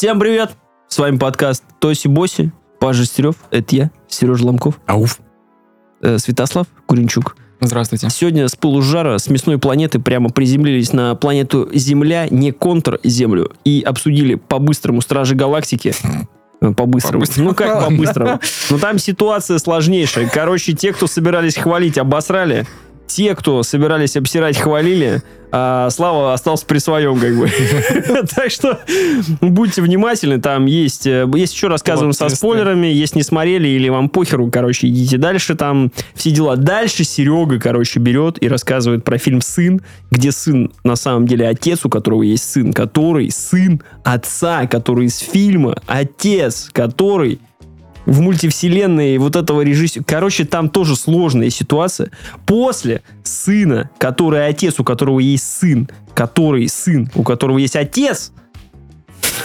Всем привет! С вами подкаст Тоси Боси, Пажа Стерев, это я, Сережа Ломков, Ауф. э, Святослав Куренчук. Здравствуйте. Сегодня с полужара с мясной планеты прямо приземлились на планету Земля, не контр-Землю, и обсудили по-быстрому Стражи Галактики. Э, По-быстрому. По-быстрому. Ну как по-быстрому? Ну там ситуация сложнейшая. Короче, те, кто собирались хвалить, обосрали. Те, кто собирались обсирать, хвалили. А Слава остался при своем, как бы. Так что будьте внимательны. Там есть... э, Есть еще рассказываем со спойлерами. Если не смотрели или вам похеру, короче, идите дальше. Там все дела. Дальше Серега, короче, берет и рассказывает про фильм «Сын», где сын на самом деле отец, у которого есть сын, который сын отца, который из фильма, отец, который в мультивселенной вот этого режиссера. Короче, там тоже сложная ситуация. После сына, который отец, у которого есть сын, который сын, у которого есть отец,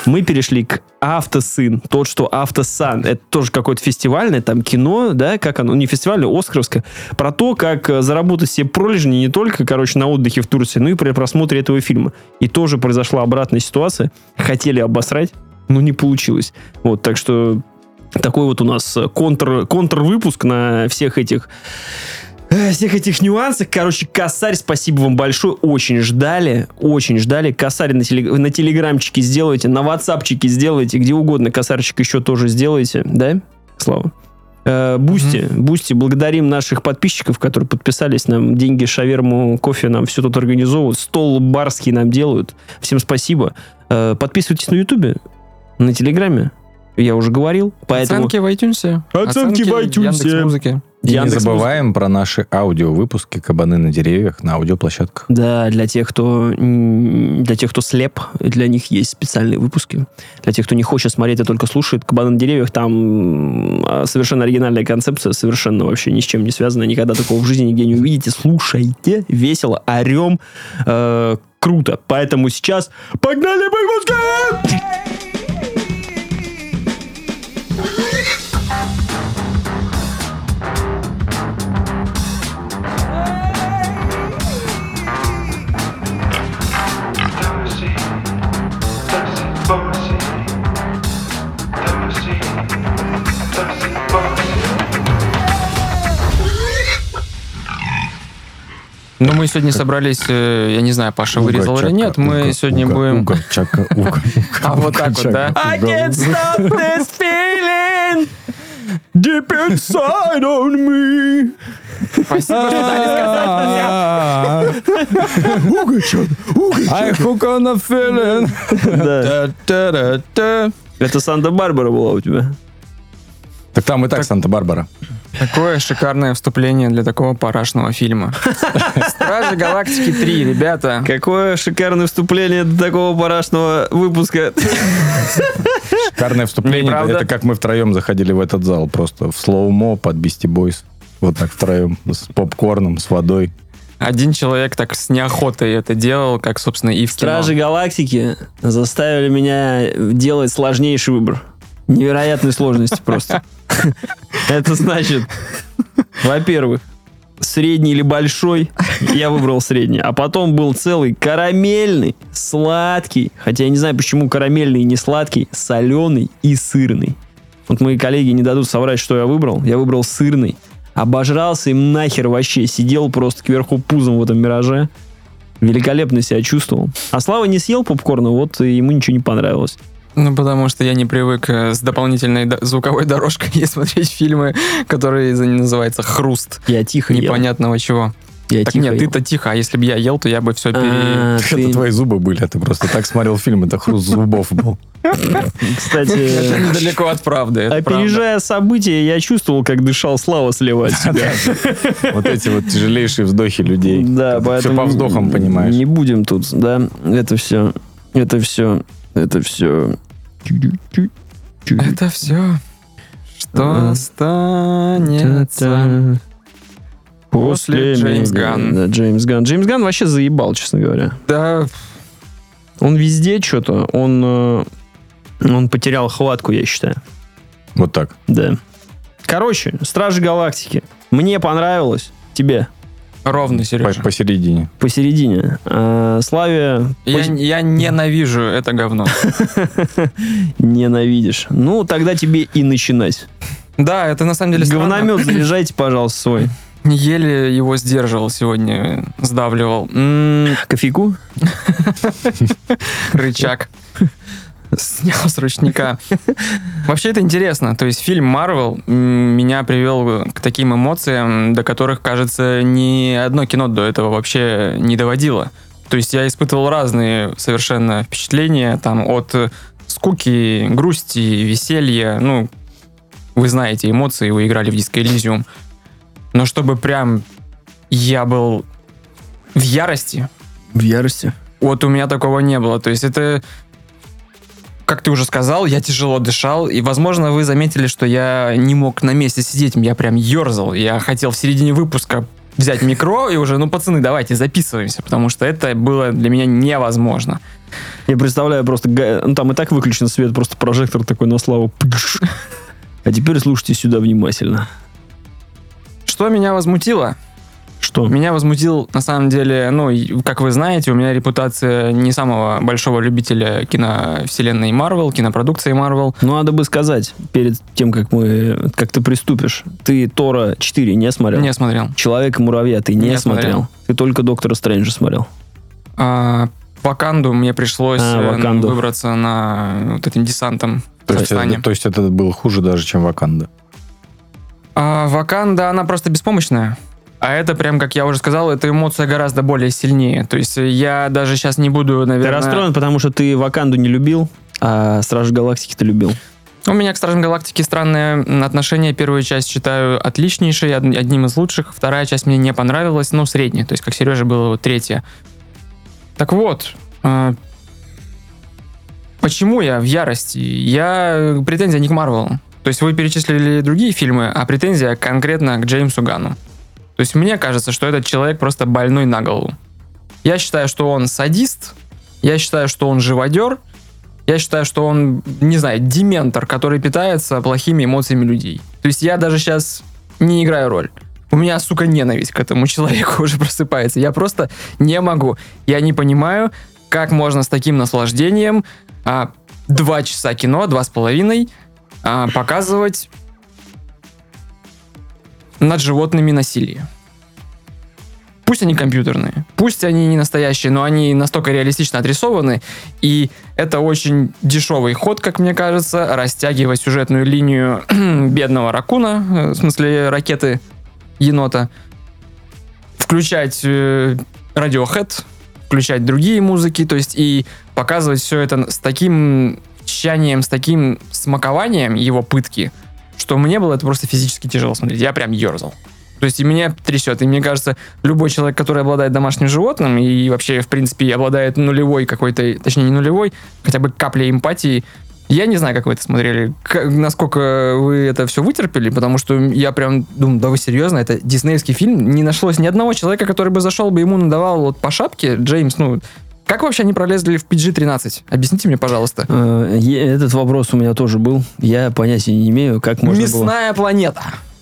мы перешли к автосын, тот, что автосан. Это тоже какое-то фестивальное там кино, да, как оно, не фестивальное, оскаровское, про то, как э, заработать себе пролежни не только, короче, на отдыхе в Турции, но и при просмотре этого фильма. И тоже произошла обратная ситуация. Хотели обосрать, но не получилось. Вот, так что такой вот у нас э, контр, контр-выпуск на всех этих э, всех этих нюансах. Короче, косарь, спасибо вам большое. Очень ждали, очень ждали. Косарь на, теле- на телеграмчике сделайте, на ватсапчике сделайте, где угодно. Косарчик еще тоже сделайте, да, Слава? Э, Boosty, Boosty, благодарим наших подписчиков, которые подписались нам, деньги, шаверму, кофе нам все тут организовывают, стол барский нам делают. Всем спасибо. Подписывайтесь на Ютубе, на Телеграме, я уже говорил, поэтому... Оценки в iTunes. Оценки в iTunes. Яндекс.Музыке. И не Яндекс.Музыка. забываем про наши аудиовыпуски «Кабаны на деревьях» на аудиоплощадках. Да, для тех, кто для тех, кто слеп, для них есть специальные выпуски. Для тех, кто не хочет смотреть, а только слушает «Кабаны на деревьях», там а, совершенно оригинальная концепция, совершенно вообще ни с чем не связанная. Никогда такого в жизни нигде не увидите. Слушайте, весело, орем. э, круто. Поэтому сейчас погнали выпуски! Ну, мы сегодня собрались, э, я не знаю, Паша вырезал или нет, мы сегодня будем... Уга, чака, уга, А вот так вот, да? I can't stop this feeling deep inside on me. Спасибо, что дали сказать. I hook on a feeling. Да. Та-та-та-та. Это Санта-Барбара была у тебя. Так там и так Санта-Барбара. Такое шикарное вступление для такого парашного фильма. Стражи Галактики 3, ребята. Какое шикарное вступление до такого парашного выпуска. Шикарное вступление. Это как мы втроем заходили в этот зал. Просто в слоумо под Бисти Бойс. Вот так втроем. С попкорном, с водой. Один человек так с неохотой это делал, как, собственно, и в кино. Стражи Галактики заставили меня делать сложнейший выбор. Невероятной сложности просто. Это значит, во-первых, средний или большой, я выбрал средний. А потом был целый карамельный, сладкий, хотя я не знаю, почему карамельный и не сладкий, соленый и сырный. Вот мои коллеги не дадут соврать, что я выбрал. Я выбрал сырный. Обожрался им нахер вообще. Сидел просто кверху пузом в этом мираже. Великолепно себя чувствовал. А Слава не съел попкорна, вот ему ничего не понравилось. Ну, потому что я не привык э, с дополнительной до- звуковой дорожкой смотреть фильмы, которые за- называются «Хруст» Я тихо ел. непонятного чего. Я так тихо нет, ел. ты-то тихо, а если бы я ел, то я бы все пере... А, Это ты- твои зубы были, а ты просто так смотрел фильм, это хруст зубов был. Кстати, Это недалеко от правды. это правда. опережая события, я чувствовал, как дышал Слава слева от себя. Вот эти вот тяжелейшие вздохи людей. Да, Все поэтому... по вздохам понимаешь. Не будем тут, да, это все, это все, это все... Это все, что Ага. останется. После Джеймс. Ганн. Да, Джеймс Ган. Джеймс Ган вообще заебал, честно говоря. Да, Он везде что-то, он, э, он потерял хватку, я считаю. Вот так. Да. Короче, Стражи Галактики. Мне понравилось. Тебе? Ровно, По- Сережа. посередине. Посередине. А, Славе Я, пос- я ненавижу это говно. ненавидишь. Ну, тогда тебе и начинать. Да, это на самом деле странно. Говномет заряжайте, пожалуйста, свой. Еле его сдерживал сегодня, сдавливал. М, Кофейку? рычаг. Снял с ручника. Вообще это интересно. То есть фильм Марвел меня привел к таким эмоциям, до которых, кажется, ни одно кино до этого вообще не доводило. То есть я испытывал разные совершенно впечатления, там от скуки, грусти, веселья, ну, вы знаете эмоции, вы играли в Disco Elysium. Но чтобы прям я был в ярости, В ярости. вот у меня такого не было. То есть это, как ты уже сказал, я тяжело дышал. И, возможно, вы заметили, что я не мог на месте сидеть. Я прям ерзал. Я хотел в середине выпуска взять микро и уже, ну, пацаны, давайте записываемся, потому что это было для меня невозможно. Я представляю просто, ну там и так выключен свет, просто прожектор такой на славу. А теперь слушайте сюда внимательно. Что меня возмутило? Что? Меня возмутил, на самом деле, ну, как вы знаете, у меня репутация не самого большого любителя киновселенной Марвел, кинопродукции Марвел. Ну, надо бы сказать, перед тем, как мы, как ты приступишь, ты Тора 4 не смотрел? Не смотрел. Человека-муравья ты не, Не смотрел. смотрел. Ты только Доктора Стрэнджа смотрел. А, Ваканду мне пришлось А, э, Ваканду. выбраться на вот этим десантом в То есть, это, то есть это было хуже даже, чем Ваканда. А Ваканда, она просто беспомощная. А это прям, как я уже сказал, эта эмоция гораздо более сильнее. То есть я даже сейчас не буду, Ты наверное... расстроен, потому что ты Ваканду не любил, а Стражи Галактики ты любил. У меня к Стражам Галактики странное отношение. Первую часть считаю отличнейшей, од- одним из лучших. Вторая часть мне не понравилась, ну, средняя. То есть, как Сережа было вот третья. Так вот, э, почему я в ярости? Я э, претензия не к Марвелу. То есть вы перечислили другие фильмы, а претензия конкретно к Джеймсу Гану. То есть мне кажется, что этот человек просто больной на голову. Я считаю, что он садист, я считаю, что он живодер, я считаю, что он, не знаю, дементор, который питается плохими эмоциями людей. То есть я даже сейчас не играю роль. У меня, сука, ненависть к этому человеку уже просыпается. Я просто не могу. Я не понимаю, как можно с таким наслаждением а, два часа кино, два с половиной, а, показывать над животными насилие. Пусть они компьютерные, пусть они не настоящие, но они настолько реалистично отрисованы, и это очень дешевый ход, как мне кажется, растягивать сюжетную линию бедного ракуна, э, в смысле ракеты енота, включать э, включать другие музыки, то есть и показывать все это с таким тщанием, с таким смакованием его пытки, что мне было это просто физически тяжело смотреть. Я прям ерзал. То есть и меня трясет. И мне кажется, любой человек, который обладает домашним животным и вообще, в принципе, обладает нулевой какой-то, точнее, не нулевой, хотя бы каплей эмпатии, я не знаю, как вы это смотрели, к- насколько вы это все вытерпели, потому что я прям думаю, да вы серьезно, это диснеевский фильм, не нашлось ни одного человека, который бы зашел бы ему надавал вот по шапке, Джеймс, ну, как вообще они пролезли в PG-13? Объясните мне, пожалуйста. Э, Этот вопрос у меня тоже был. Я понятия не имею, как можно было... Мясная планета.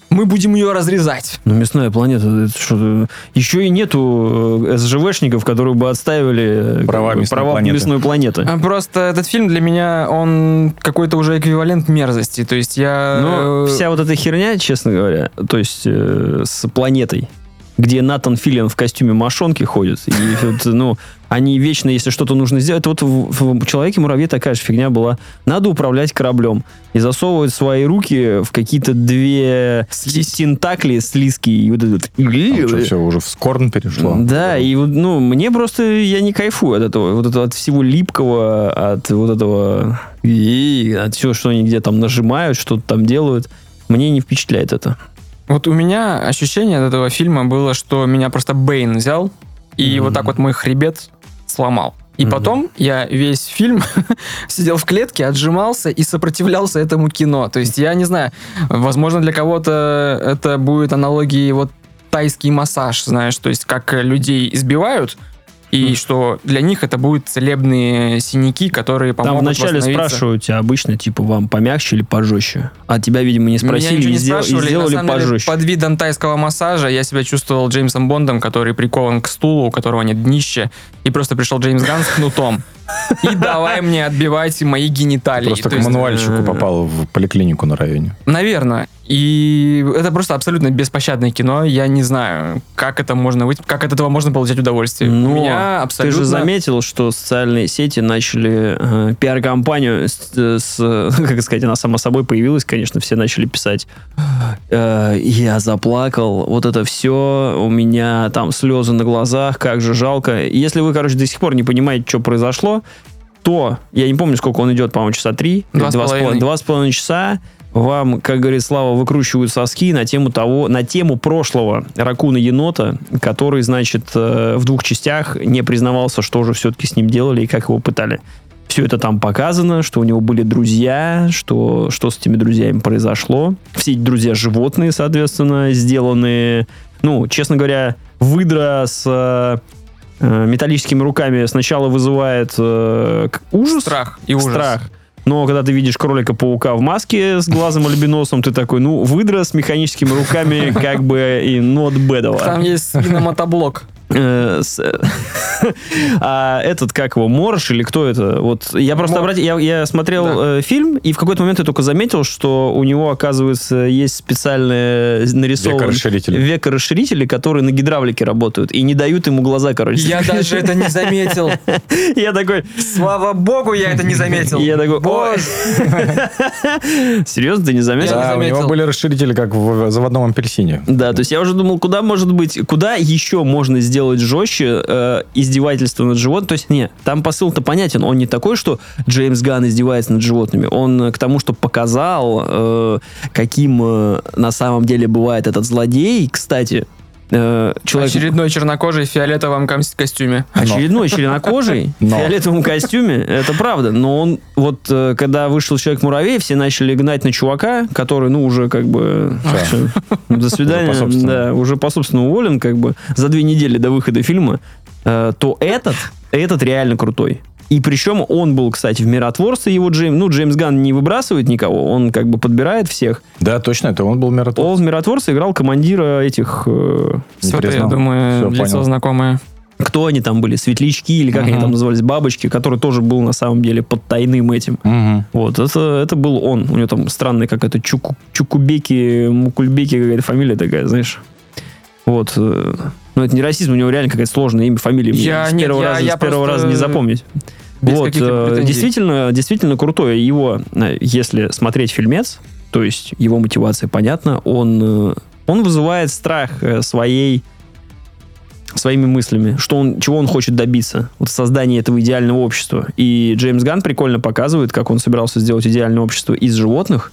Мы будем ее разрезать. Ну, мясная планета, это что Еще и нету э, СЖВшников, которые бы отстаивали э, Права мясной права планеты. мясной планеты. А Просто этот фильм для меня, он какой-то уже эквивалент мерзости. То есть я... Но э, вся вот эта херня, честно говоря, то есть э, с планетой, где Натан Филлиан в костюме мошонки ходит, и вот, ну, они вечно, если что-то нужно сделать, вот в, в Человеке-муравье такая же фигня была. Надо управлять кораблем и засовывать свои руки в какие-то две тентакли слизкие. И вот этот... все, уже в скорн перешло. Да, и вот, ну, мне просто, я не кайфую от этого, вот этого, от всего липкого, от вот этого, и от всего, что они где там нажимают, что-то там делают. Мне не впечатляет это. Вот у меня ощущение от этого фильма было, что меня просто Бэйн взял и Мгм. вот так вот мой хребет сломал. И Мгм. потом я весь фильм сидел в клетке, отжимался и сопротивлялся этому кино. То есть я не знаю, возможно для кого-то это будет аналогией вот тайский массаж, знаешь, то есть как людей избивают, и что для них это будут целебные синяки, которые Там помогут вначале восстановиться. спрашивают тебя обычно, типа, вам помягче или пожестче? А тебя, видимо, не Меня спросили и, не сдел- и сделали На самом деле, пожестче. под видом тайского массажа я себя чувствовал Джеймсом Бондом, который прикован к стулу, у которого нет днища, и просто пришел Джеймс Ганн с кнутом. И давай мне отбивать мои гениталии. Просто То к мануальщику э, попал в поликлинику на районе. Наверное. И это просто абсолютно беспощадное кино. Я не знаю, как это можно быть, как от этого можно получать удовольствие. У Но Ты абсолютно... же заметил, что социальные сети начали э, пиар-компанию с, с- как сказать, она сама собой появилась, конечно, все начали писать, э, я заплакал, вот это все, у меня там слезы на глазах, как же жалко. Если вы, короче, до сих пор не понимаете, что произошло, то, я не помню, сколько он идет, по-моему, часа три, Два два с половиной. два с половиной часа, вам, как говорит Слава, выкручивают соски на тему того, на тему прошлого Ракуна Енота, который, значит, э, в двух частях не признавался, что же все-таки с ним делали и как его пытали. Все это там показано, что у него были друзья, что, что с этими друзьями произошло. Все эти друзья животные, соответственно, сделанные. Ну, честно говоря, выдра с э, металлическими руками сначала вызывает э, ужас. Страх и ужас. Страх. Но когда ты видишь кролика-паука в маске с глазом альбиносом, ты такой, ну, выдра с механическими руками как бы и not бэдово. Там есть свиномотоблок. Э, с- А этот, как его, Морш или кто это? Вот я просто обратил, я, я смотрел Да. э, фильм, и в какой-то момент я только заметил, что у него, оказывается, есть специальные нарисованные Векорасширители. векорасширители, которые на гидравлике работают и не дают ему глаза, короче. Я даже это не заметил. Я такой, Слава богу, я это не заметил. я такой, ой. Серьезно, ты не заметил? Да, у него были расширители, как в заводном апельсине. Да, то есть я уже думал, куда может быть, куда еще можно сделать жестче э, издевательство над животным. То есть, не, там посыл-то понятен. Он не такой, что Джеймс Ганн издевается над животными. Он к тому, что показал, э, каким э, на самом деле бывает этот злодей. Кстати, э, человек... Очередной чернокожий в фиолетовом костюме. Очередной членокожий в Но. фиолетовом костюме, это правда. Но он, вот, э, когда вышел Человек-муравей, все начали гнать на чувака, который, ну, уже как бы... всё, до свидания. Уже по собственному. да, уже по собственному уволен, как бы, за две недели до выхода фильма. э, то этот, этот реально крутой. И причем он был, кстати, в миротворце его Джеймс. Ну, Джеймс Ганн не выбрасывает никого, он как бы подбирает всех. Да, точно, это он был миротворец. Он в миротворце играл командира этих... э, Что-то, я думаю, Всё, лицо понял. знакомое. кто они там были, светлячки или как они Мгм. там назывались, бабочки, который тоже был на самом деле под тайным этим. Мгм. Вот, это, это был он. У него там странная какая-то Чуку, Чукубеки, Мукульбеки какая-то фамилия такая, знаешь. Вот. Ну, это не расизм, у него реально какая-то сложное имя, фамилия. Мне Я- с нет, первого, я- раза, я с первого просто раза не запомнить. Без вот, э, действительно, действительно крутое его, э, если смотреть фильмец, то есть его мотивация понятна, он, э, он вызывает страх своей своими мыслями, что он, чего он хочет добиться, вот создания этого идеального общества. И Джеймс Ганн прикольно показывает, как он собирался сделать идеальное общество из животных,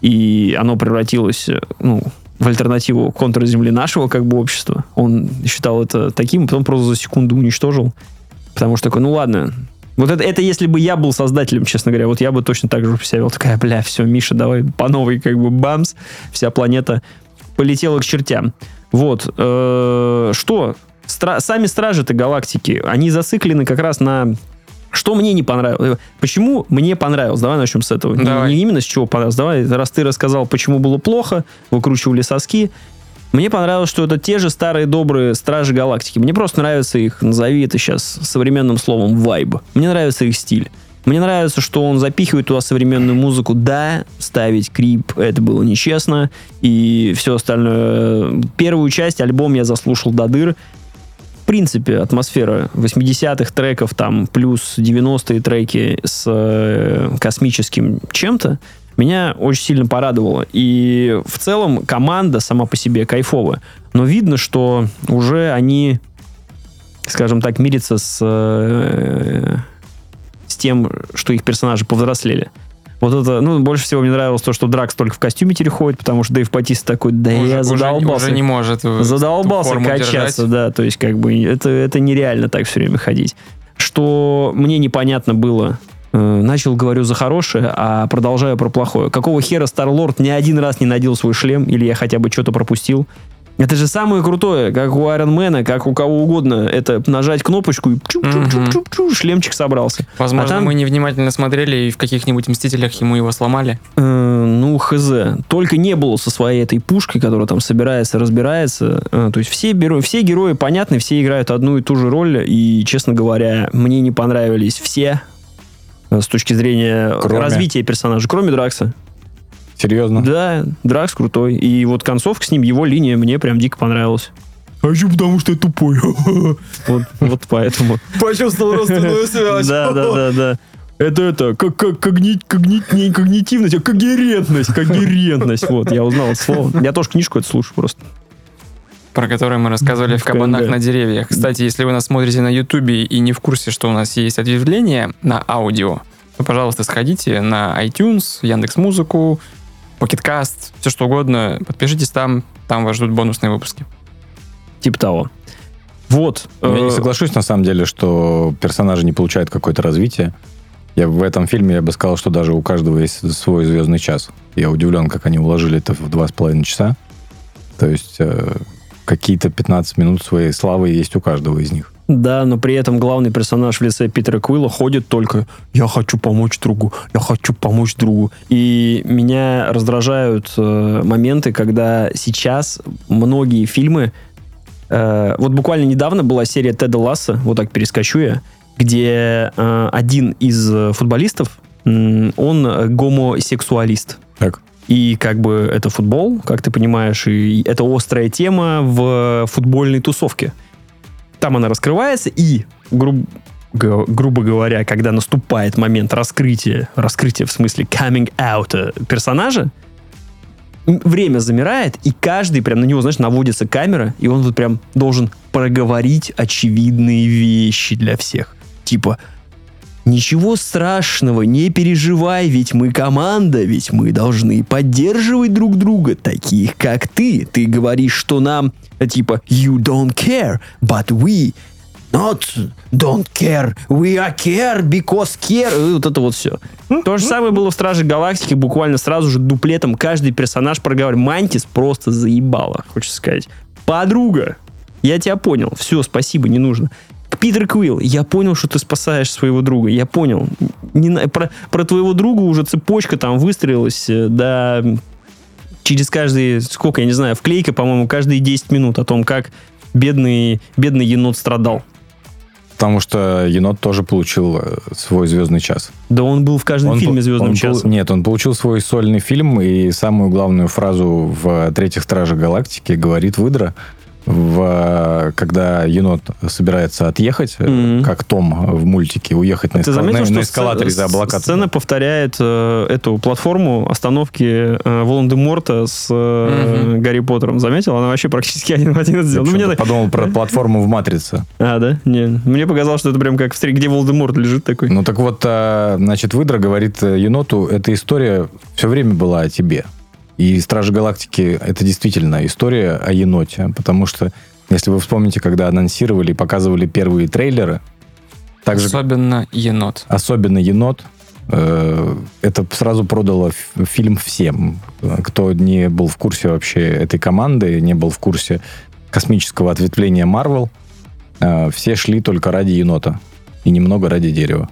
и оно превратилось, ну, в альтернативу контрземли нашего как бы общества. Он считал это таким, потом просто за секунду уничтожил. Потому что такой, ну ладно, вот это, это если бы я был создателем, честно говоря, вот я бы точно так же себя вел. Такая, бля, все, Миша, давай по новой, как бы, бамс, вся планета полетела к чертям. Вот. э, что? Стра- сами стражи-то галактики, они зациклены как раз на... Что мне не понравилось? Почему мне понравилось? Давай начнем с этого. Не- Давай. Не, именно с чего понравилось. Давай, раз ты рассказал, почему было плохо, выкручивали соски. Мне понравилось, что это те же старые добрые стражи галактики. Мне просто нравится их, назови это сейчас современным словом, вайб. Мне нравится их стиль. Мне нравится, что он запихивает туда современную музыку. Да, ставить крип, это было нечестно. И все остальное. Первую часть, альбом я заслушал до дыр. В принципе, атмосфера 80-х треков, там, плюс 90-е треки с э, космическим чем-то, меня очень сильно порадовало. И в целом команда сама по себе кайфовая. Но видно, что уже они, скажем так, мирятся с, э, с тем, что их персонажи повзрослели. Вот это, ну, больше всего мне нравилось то, что Дракс только в костюме теперь ходит, потому что Дэйв Батист такой, да Уже- я задолбался. Уже не может э, Задолбался качаться, держать. да, то есть как бы это, это нереально так все время ходить. Что мне непонятно было, начал, говорю, за хорошее, а продолжаю про плохое. Какого хера Старлорд ни один раз не надел свой шлем, или я хотя бы что-то пропустил? Это же самое крутое, как у Айронмена, как у кого угодно. Это нажать кнопочку и чуп-чуп-чуп-чуп-чуп, шлемчик собрался. Возможно, А там- мы невнимательно смотрели и в каких-нибудь Мстителях ему его сломали. Э, ну, хз. Только не было со своей этой пушкой, которая там собирается, разбирается. Э, то есть все, беро- все герои понятны, все играют одну и ту же роль. И, честно говоря, мне не понравились все э, с точки зрения Кроме? развития персонажа, кроме Дракса. Серьезно? Да, Дракс крутой. И вот концовка с ним, его линия мне прям дико понравилась. А еще потому, что я тупой. Вот, вот поэтому. Почувствовал родственную связь. Да, да, да, да. Это это, как, как когни- когни- не когнитивность, а когерентность, когерентность. Вот, я узнал это слово. Я тоже книжку это слушаю просто. Про который мы рассказывали в кабанах на деревьях. Кстати, если вы нас смотрите на Ютубе и не в курсе, что у нас есть ответвление на аудио, то, пожалуйста, сходите на iTunes, Яндекс Музыку, Pocketcast, все что угодно. Подпишитесь там, там вас ждут бонусные выпуски. Типа того. Вот. Я не э, соглашусь, на самом деле, что персонажи не получают какое-то развитие. Я в этом фильме я бы сказал, что даже у каждого есть свой звездный час. Я удивлен, как они уложили это в два с половиной часа. То есть э, какие-то 15 минут своей славы есть у каждого из них. Да, но при этом главный персонаж в лице Питера Куилла ходит только «я хочу помочь другу, я хочу помочь другу». И меня раздражают э, моменты, когда сейчас многие фильмы... э, вот буквально недавно была серия Теда Ласса, вот так перескочу я, где э, один из футболистов, он гомосексуалист. И как бы это футбол, как ты понимаешь, и это острая тема в футбольной тусовке. Там она раскрывается, и, груб- г- грубо говоря, когда наступает момент раскрытия, раскрытия в смысле coming out э, персонажа, время замирает, и каждый прям на него, знаешь, наводится камера, и он вот прям должен проговорить очевидные вещи для всех. Типа, Ничего страшного, не переживай, ведь мы команда, ведь мы должны поддерживать друг друга, таких как ты. Ты говоришь, что нам, типа, you don't care, but we not don't care, we are care because care. И вот это вот все. То же самое было в Страже Галактики, буквально сразу же дуплетом каждый персонаж проговаривал. Мантис просто заебала, хочется сказать. Подруга, я тебя понял, все, спасибо, не нужно. Питер Квилл, я понял, что ты спасаешь своего друга. Я понял. Не про, про твоего друга уже цепочка там выстроилась, э, да, через каждые, сколько, я не знаю, вклейка, по-моему, каждые 10 минут о том, как бедный, бедный енот страдал. Потому что енот тоже получил э, свой звездный час. Да он был в каждом Он фильме «Звездным часом». Нет, он получил свой сольный фильм, и самую главную фразу в «Третьих Стражах Галактики» говорит Выдра, в, когда енот собирается отъехать, э, Мгм. как Том в мультике, уехать на, Ты эскала- заметил, на- что на эскалаторе за облака. сцена повторяет э, эту платформу остановки э, Волан-де-Морта с э, Мгм. Гарри Поттером? Заметил? Она вообще практически один в один сделала. Ну, мне подумал про платформу в «Матрице». А, да? Не. Мне показалось, что это прям как в стре- где Волдеморт лежит такой. Ну так вот, а, значит, Выдра говорит э, еноту, эта история все время была о тебе. И Стражи Галактики это действительно история о еноте. Потому что, если вы вспомните, когда анонсировали и показывали первые трейлеры, также Особенно енот. особенно енот, э, это сразу продало фильм всем. Кто не был в курсе вообще этой команды, не был в курсе космического ответвления Марвел, э, все шли только ради енота. И немного ради дерева.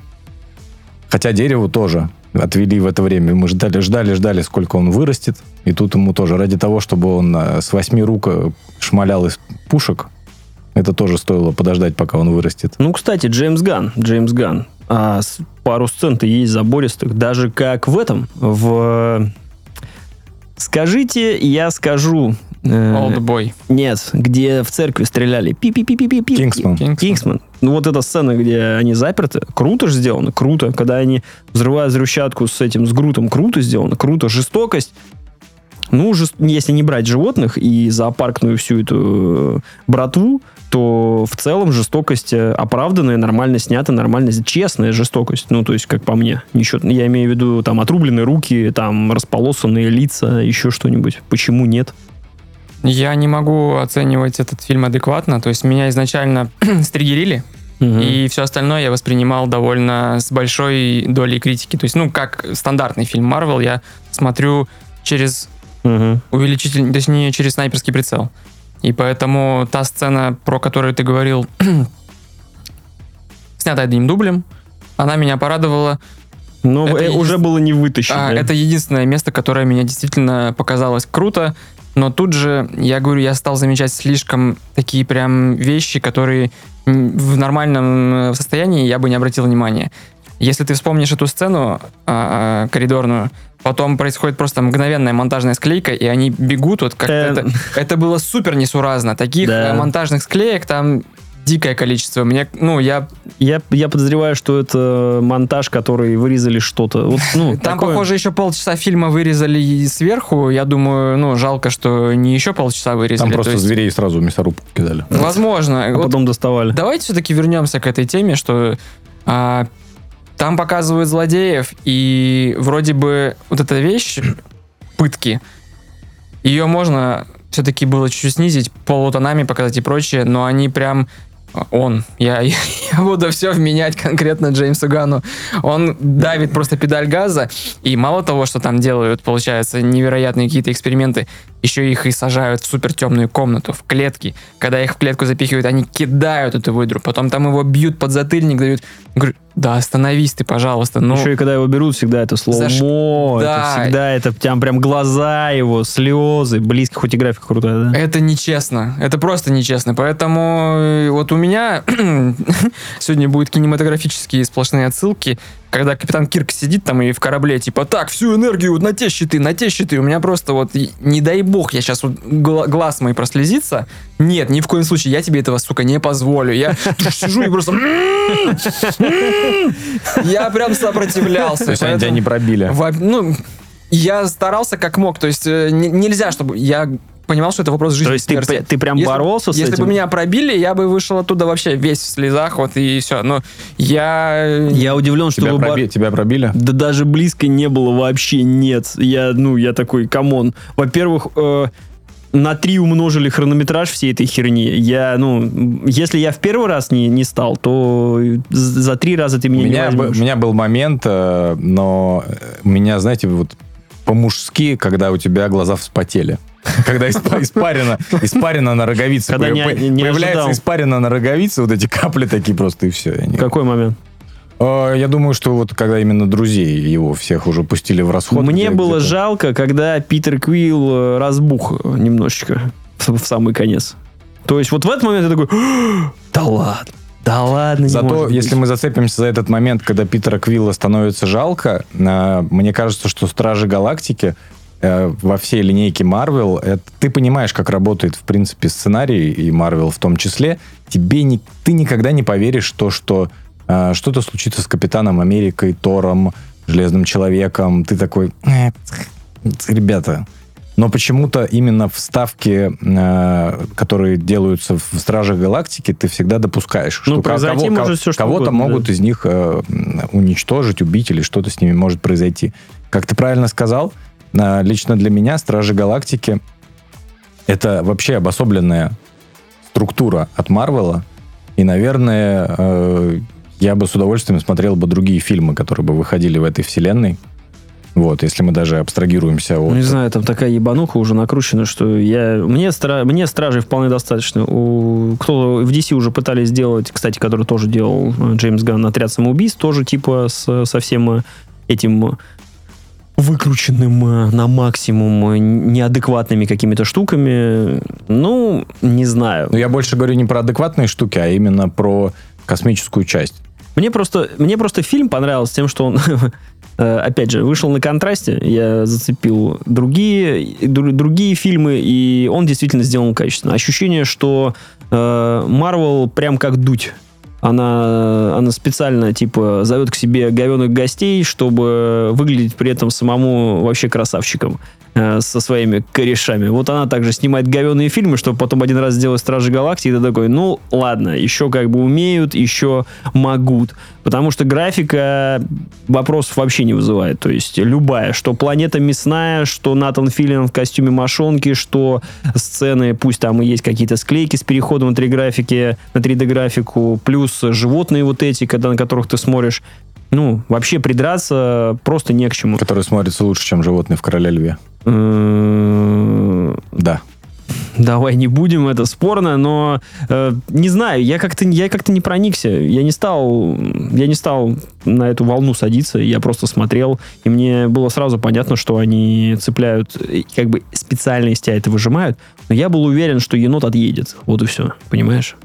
Хотя дереву тоже отвели в это время. Мы ждали, ждали, ждали, сколько он вырастет. И тут ему тоже ради того, чтобы он э, с восьми рук э, шмалял из пушек, это тоже стоило подождать, пока он вырастет. Ну, кстати, Джеймс Ган, Джеймс Ган. А пару сцен-то есть забористых, даже как в этом, в... Скажите, я скажу. Э, Олдбой. Нет, где в церкви стреляли. пи пи пи пи пи пи Кингсман. Кингсман. Ну, вот эта сцена, где они заперты, круто же сделано, круто. Когда они взрывают взрывчатку с этим, с Грутом, круто сделано, круто. Жестокость. Ну, жест- если не брать животных и зоопаркную всю эту э, братву, то в целом жестокость э, оправданная, нормально снята, нормально, честная жестокость. Ну, то есть, как по мне. Ничего, я имею в виду, там, отрубленные руки, там, располосанные лица, еще что-нибудь. Почему нет? Я не могу оценивать этот фильм адекватно. То есть меня изначально стригерили, Мгм. и все остальное я воспринимал довольно с большой долей критики. То есть, ну, как стандартный фильм Марвел, я смотрю через Мгм. увеличительный, точнее, через снайперский прицел. И поэтому та сцена, про которую ты говорил, снята одним дублем, она меня порадовала. Но Это э, единственное- уже было не вытащить. А? Это единственное место, которое меня действительно показалось круто. Но тут же, я говорю, я стал замечать слишком такие прям вещи, которые в нормальном э, состоянии я бы не обратил внимания. Если ты вспомнишь эту сцену а, а, коридорную, потом происходит просто мгновенная монтажная склейка, и они бегут, вот как Э. это, это было супер несуразно. Таких Да. э, монтажных склеек там дикое количество. Мне, ну, я Я, я подозреваю, что это монтаж, который вырезали что-то. Вот, ну, Там, такое. похоже, еще полчаса фильма вырезали и сверху. Я думаю, ну, жалко, что не еще полчаса вырезали. Там То просто есть, зверей сразу мясорубку кидали. Возможно. А Вот потом доставали. Давайте все-таки вернемся к этой теме, что а, там показывают злодеев, и вроде бы вот эта вещь, пытки, ее можно все-таки было чуть-чуть снизить, полутонами показать и прочее, но они прям он, я, я, буду все вменять конкретно Джеймсу Гану. Он давит просто педаль газа, и мало того, что там делают, получается, невероятные какие-то эксперименты, еще их и сажают в супер темную комнату, в клетки. Когда их в клетку запихивают, они кидают эту выдру, потом там его бьют под затыльник, дают. Говорю, да остановись ты, пожалуйста. Ну, Еще и когда его берут, всегда это слоумо, Заш- это Да. всегда это прям, прям глаза его, слезы, близко, хоть и графика крутая, да? Это нечестно. Это просто нечестно. Поэтому э, вот у меня сегодня будут кинематографические сплошные отсылки, когда капитан Кирк сидит там и в корабле, типа, так, всю энергию вот на те щиты, на те щиты. У меня просто вот, не дай бог, я сейчас вот гла- глаз мой прослезится. Нет, ни в коем случае, я тебе этого, сука, не позволю. Я сижу и просто... Я прям сопротивлялся. То есть они тебя не пробили. Ну, я старался как мог. То есть э, не- нельзя, чтобы... Я понимал, что это вопрос жизни То и есть ты, смерти. ты прям Если- боролся с Если этим? бы меня пробили, я бы вышел оттуда вообще весь в слезах, вот и все. Но я... Я удивлен, что Тебя, вы бар- проби- тебя пробили? Да даже близко не было вообще, нет. Я, ну, я такой, come on. Во-первых, э, на три умножили хронометраж всей этой херни. Я, ну, если я в первый раз не, не стал, то за три раза ты У меня, меня, не бы- у возьмешь. меня был момент, э, но э, у меня, знаете, вот по-мужски, когда у тебя глаза вспотели. Когда испа- испарина, испарина на роговице. Когда не- не появляется ожидал. испарина на роговице, вот эти капли такие просто, и все. не- Какой момент? Э, Я думаю, что вот когда именно друзей его всех уже пустили в расход. Мне было жалко, когда Питер Квилл э, разбух э, немножечко в самый конец. То есть вот в этот момент я такой, да ладно, да ладно, не Зато, может быть». если мы зацепимся за этот момент, когда Питера Квилла становится жалко, э, мне кажется, что Стражи Галактики э, во всей линейке Марвел, ты понимаешь, как работает, в принципе, сценарий, и Марвел в том числе, тебе не, ты никогда не поверишь, то, что э, что-то случится с Капитаном Америкой, Тором, Железным Человеком. Ты такой, «Э, ребята, но почему-то именно вставки, э, которые делаются в Стражах Галактики, ты всегда допускаешь, Ну, что кого- может всё, что кого-то угодно, могут да. из них э, уничтожить, убить или что-то с ними может произойти. Как ты правильно сказал, э, лично для меня Стражи Галактики это вообще обособленная структура от Марвела, и, наверное, э, я бы с удовольствием смотрел бы другие фильмы, которые бы выходили в этой вселенной. Вот, если мы даже абстрагируемся от... Ну, не знаю, там такая ебануха уже накручена, что я... Мне, стра... мне стражей вполне достаточно. У... Кто в DC уже пытались сделать, кстати, который тоже делал э, Джеймс Ганн, отряд самоубийств, тоже типа с совсем э, этим э, выкрученным на максимум неадекватными какими-то штуками. Ну, не знаю. Но я больше говорю не про адекватные штуки, а именно про космическую часть. Мне просто, мне просто фильм понравился тем, что он, опять же, вышел на контрасте. Я зацепил другие, дру- другие фильмы, и он действительно сделан качественно. Ощущение, что Марвел прям как дуть. Она, она специально, типа, зовет к себе говеных гостей, чтобы выглядеть при этом самому вообще красавчиком э, со своими корешами. Вот она также снимает говеные фильмы, чтобы потом один раз сделать Стражи Галактики, и ты такой, ну, ладно, еще как бы умеют, еще могут. Потому что графика вопросов вообще не вызывает. То есть любая, что планета мясная, что Натан Филлиан в костюме мошонки, что сцены, пусть там и есть какие-то склейки с переходом на 3D-графики, на 3D-графику, плюс животные вот эти, когда, на которых ты смотришь, ну, вообще придраться просто не к чему. Который смотрится лучше, чем животные в «Короле льве». Да. давай не будем, это спорно, но э, не знаю, я как-то я как-то не проникся, я не стал я не стал на эту волну садиться, я просто смотрел, и мне было сразу понятно, что они цепляют, как бы специально из это выжимают, но я был уверен, что енот отъедет, вот и все, понимаешь?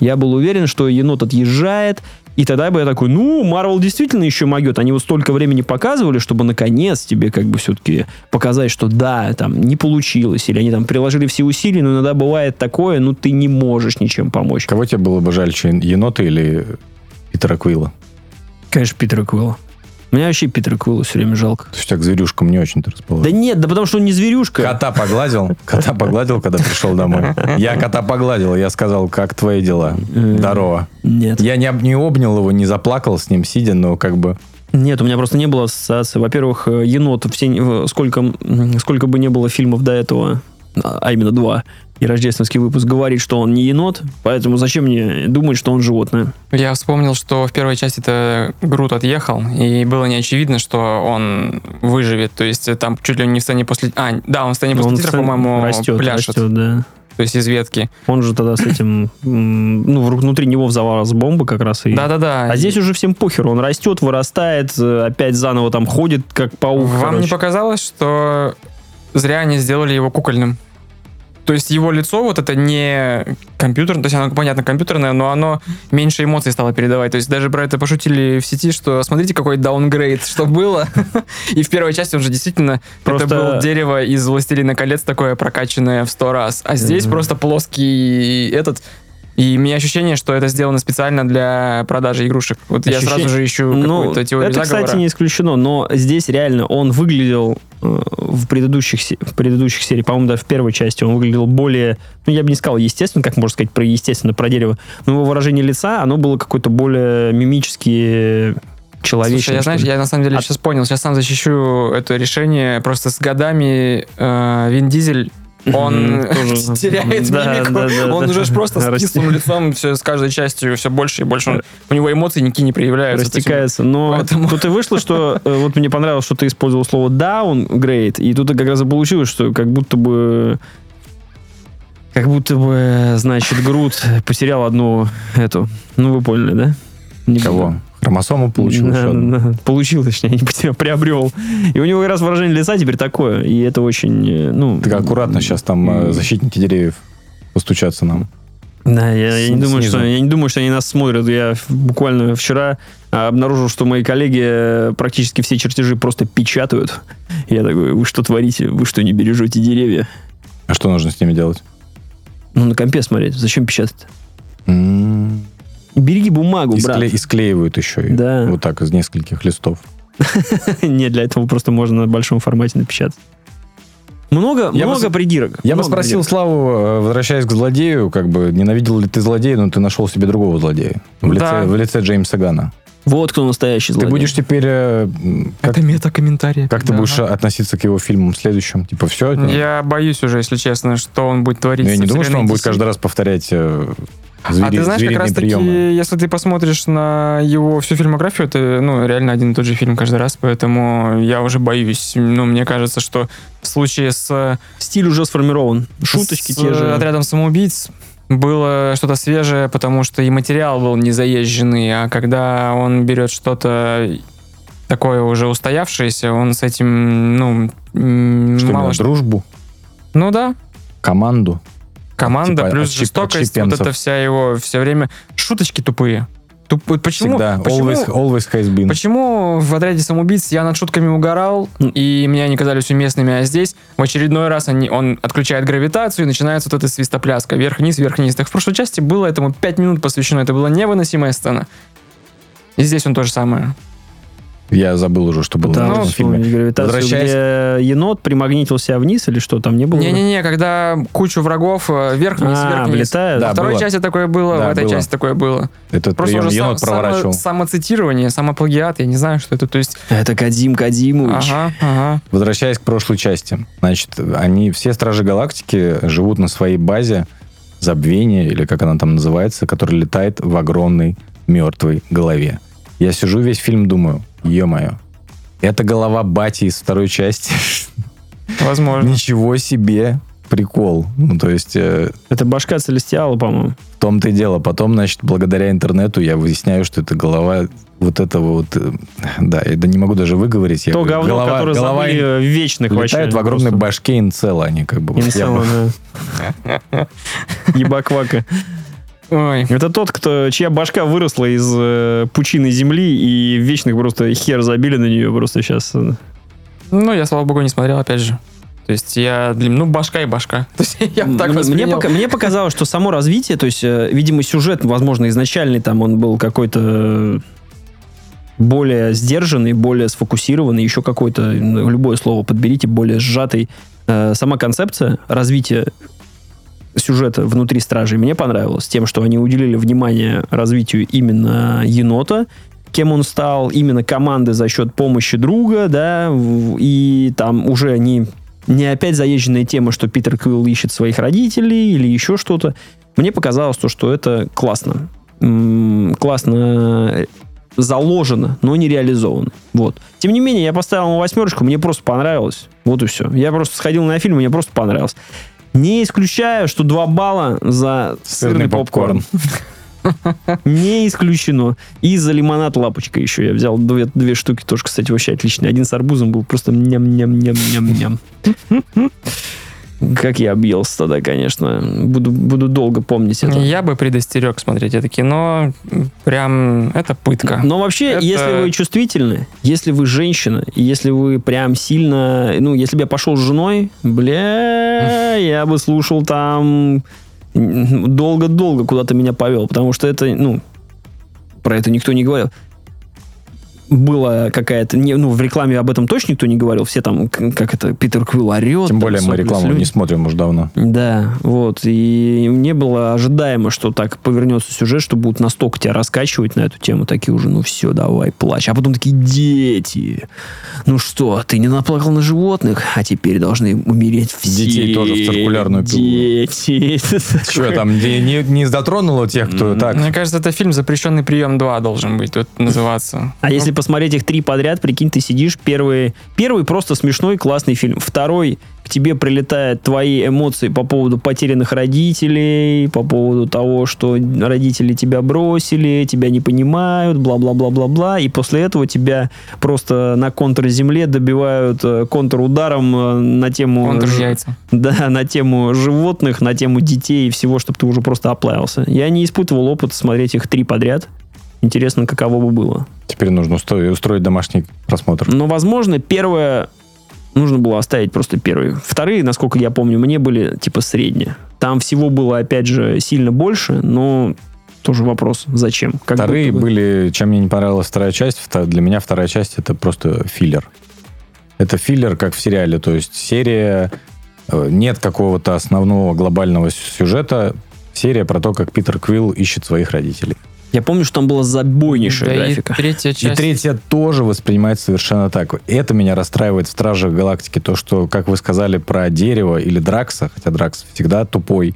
Я был уверен, что енот отъезжает, и тогда бы я такой, ну, Марвел действительно еще могет. Они его столько времени показывали, чтобы наконец тебе как бы все-таки показать, что да, там не получилось, или они там приложили все усилия, но иногда бывает такое, ну, ты не можешь ничем помочь. Кого тебе было бы жальче, енота или Питера Квилла? Конечно, Питера Квилла. Меня вообще Питера Квилла все время жалко. То есть у тебя к зверюшкам не очень-то Да расположен. нет, да потому что он не зверюшка. Кота погладил? Кота погладил, когда пришел домой? Я кота погладил, я сказал, как твои дела? Э, Здорово. Нет. Я не, об- не обнял его, не заплакал с ним, сидя, но как бы... Нет, у меня просто не было ассоциации. Во-первых, э, енот, все, сколько, сколько бы не было фильмов до этого, а именно два, и рождественский выпуск говорит, что он не енот, поэтому зачем мне думать, что он животное? Я вспомнил, что в первой части это Грут отъехал, и было не очевидно, что он выживет. То есть там чуть ли не в сцене после... А, да, он в сцене после он титров, по-моему, растет, пляшет. растет, да. То есть из ветки. Он же тогда с этим, ну, внутри него взорвалась бомба как раз. И... Да-да-да. А здесь уже всем похеру, он растет, вырастает, э, опять заново там ходит, как паук. Вам не короче. показалось, что зря они сделали его кукольным? То есть его лицо вот это не компьютерное, то есть оно, понятно, компьютерное, но оно меньше эмоций стало передавать. То есть даже про это пошутили в сети, что смотрите, какой даунгрейд, что было. И в первой части он же действительно, Просто- это было дерево из «Властелина колец» такое прокачанное в сто раз. А здесь Мгм. просто плоский этот... И у меня ощущение, что это сделано специально для продажи игрушек. Вот я Ощущение- сразу же ищу Ну, какую-то теорию это, заговора. кстати, не исключено, но здесь реально он выглядел э, в предыдущих, в предыдущих сериях, по-моему, даже в первой части, он выглядел более, ну, я бы не сказал естественно, как можно сказать про естественно, про дерево, но его выражение лица, оно было какое-то более мимически человечное. Слушай, я, знаешь, я на самом деле А- сейчас понял, сейчас сам защищу это решение. Просто с годами э, Вин Дизель он тоже. теряет Да, мимику. да, да, он уже ж просто с кислым лицом все с каждой частью все больше и больше. Он- у него эмоции никакие не проявляются. Растекается. Но Поэтому- тут и вышло, что э, вот мне понравилось, что ты использовал слово downgrade, и тут и как раз и получилось, что как будто бы как будто бы, значит, Грут потерял одну эту, ну вы поняли, да? Не Кого? буду. Хромосому получил еще одну. Получил, точнее, не потерял, приобрел. И у него как раз выражение лица теперь такое, и это очень, э, ну... Так аккуратно сейчас там э, защитники деревьев постучатся нам. Да, я, я не думаю, снизу. что я не думаю, что они нас смотрят. Я буквально вчера а, обнаружил, что мои коллеги э, практически все чертежи просто печатают. Я такой, вы что творите? Вы что, не бережете деревья? А что нужно с ними делать? Ну, на компе смотреть. Зачем печатать? М, Береги бумагу, И, брат. скле- и склеивают еще. и Да. Вот так, из нескольких листов. Нет, для этого просто можно на большом формате напечатать. Много, Я бы много с- придирок. Я бы много спросил придирок. Славу, э, возвращаясь к злодею, как бы, ненавидел ли ты злодея, но ты нашел себе другого злодея. В, Да. лице, в лице Джеймса Гана. Вот кто настоящий Ты злодей. будешь теперь... э, Как, Это мета-комментарий. как ты Да. будешь относиться к его фильмам следующим? Типа, все? Я боюсь уже, если честно, что он будет творить. Ну, я не думаю, что он вселенной будет DC. каждый раз повторять э, А звери- ты знаешь, как раз таки, приемы. если ты посмотришь на его всю фильмографию, это, ну, реально один и тот же фильм каждый раз, поэтому я уже боюсь. Ну, мне кажется, что в случае с, Стиль уже сформирован. Шуточки с те же. отрядом самоубийц было что-то свежее, потому что и материал был не заезженный, а когда он берет что-то такое уже устоявшееся, он с этим, ну, Что мало что. дружбу, Ну да, команду. Команда Типа плюс отщеп- жестокость, вот отщепенцев. это вся его все время шуточки тупые. Туп- Почему? Всегда. Почему? Always, always has been. Почему в отряде самоубийц я над шутками угорал, и мне они казались уместными, а здесь в очередной раз они, он отключает гравитацию, и начинается вот эта свистопляска. Вверх-вниз, вверх-вниз. Так в прошлой части было этому 5 минут посвящено. Это была невыносимая сцена. И здесь он то же самое. Я забыл уже, что было Да, в этом фильме. гравитацию, Возвращаясь- где енот примагнитил себя вниз или что, там не было? Не-не-не, когда кучу врагов э, вверх-вниз, А, вверх-вниз. влетают? Да, Во второй было. части такое было, Да, в этой было. части такое было. Этот Просто прием уже енот сам- проворачивал. само- самоцитирование, самоплагиат, я не знаю, что это. То есть, Это Кадим Кадимович. ага, ага. Возвращаясь к прошлой части. Значит, они, все Стражи Галактики живут на своей базе забвения, или как она там называется, которая летает в огромной мертвой голове. Я сижу весь фильм, думаю, ё-моё, это голова Бати из второй части. Возможно. Ничего себе. прикол. Ну, то есть э, Это башка Целестиала, по-моему. в том-то и дело. Потом, значит, благодаря интернету я выясняю, что это голова вот этого вот... э, Да, я да не могу даже выговорить. Я То говорю, говно, голова, которое голова забыли в вечных вообще. летает в огромной просто. башке инцела. Они как бы... бы- да. Ебаквака. Ой. Это тот, кто, чья башка выросла из э, пучины земли, и вечных просто хер забили на нее просто сейчас. Ну, я, слава богу, не смотрел, опять же. То есть я, ну, башка и башка. То есть я так мне, пока- мне показалось, что само развитие, то есть, э, видимо, сюжет, возможно, изначальный там он был какой-то э, более сдержанный, более сфокусированный, еще какой-то, ну, любое слово подберите, более сжатый. Э, Сама концепция развития сюжета внутри Стражей мне понравилась тем, что они уделили внимание развитию именно енота, кем он стал, именно команды за счет помощи друга, да, и там уже не, не опять заезженная тема, что Питер Квилл ищет своих родителей или еще что-то. Мне показалось то, что это классно. Классно заложено, но не реализовано. Вот. Тем не менее, я поставил ему восьмерочку, мне просто понравилось. Вот и все. Я просто сходил на фильм, мне просто понравилось. Не исключаю, что 2 балла за сырный, Сырный попкорн. попкорн. Не исключено. И за лимонад лапочка еще. Я взял две, две штуки, тоже, кстати, вообще отличные. Один с арбузом был просто ням-ням-ням-ням-ням. Как я объелся тогда, конечно. Буду, буду долго помнить это. Я бы предостерег смотреть это кино. Прям, это пытка. Но вообще, Это- если вы чувствительны, если вы женщина, если вы прям сильно... Ну, если бы я пошел с женой, бля, я бы слушал там долго-долго куда-то меня повел, потому что это, ну, про это никто не говорил. Была какая-то... Не, ну, в рекламе об этом точно никто не говорил. Все там, как это, Питер Квилл орет. Тем там более мы сопли, рекламу слюни. не смотрим уже давно. Да, вот. И мне было ожидаемо, что так повернется сюжет, что будут настолько тебя раскачивать на эту тему, такие уже, ну все, давай, плачь. А потом такие, дети, ну что, ты не наплакал на животных, а теперь должны умереть все. Детей тоже в циркулярную пилу. Дети. Что там, не, не, не затронуло тех, кто так... Мне кажется, это фильм «Запрещенный прием 2» должен быть тут называться. А если посмотреть их три подряд, прикинь, ты сидишь, первый, первый просто смешной, классный фильм. Второй, к тебе прилетают твои эмоции по поводу потерянных родителей, по поводу того, что родители тебя бросили, тебя не понимают, бла-бла-бла-бла-бла. И после этого тебя просто на контрземле добивают э, контрударом э, на тему... Яйца. Да, на тему животных, на тему детей и всего, чтобы ты уже просто оплавился. Я не испытывал опыта смотреть их три подряд. Интересно, каково бы было. Теперь нужно устроить, устроить домашний просмотр. Но, возможно, первое нужно было оставить просто первый. Вторые, насколько я помню, мне были типа средние. Там всего было, опять же, сильно больше, но тоже вопрос, зачем? Как Вторые бы. были, чем мне не понравилась вторая часть, для меня вторая часть это просто филлер. Это филлер, как в сериале, то есть серия, э, нет какого-то основного глобального сюжета, серия про то, как Питер Квилл ищет своих родителей. Я помню, что там была забойнейшая Да и графика. третья И часть. третья тоже воспринимается совершенно так. Это меня расстраивает в Стражах Галактики, то, что, как вы сказали про дерево или Дракса, хотя Дракс всегда тупой,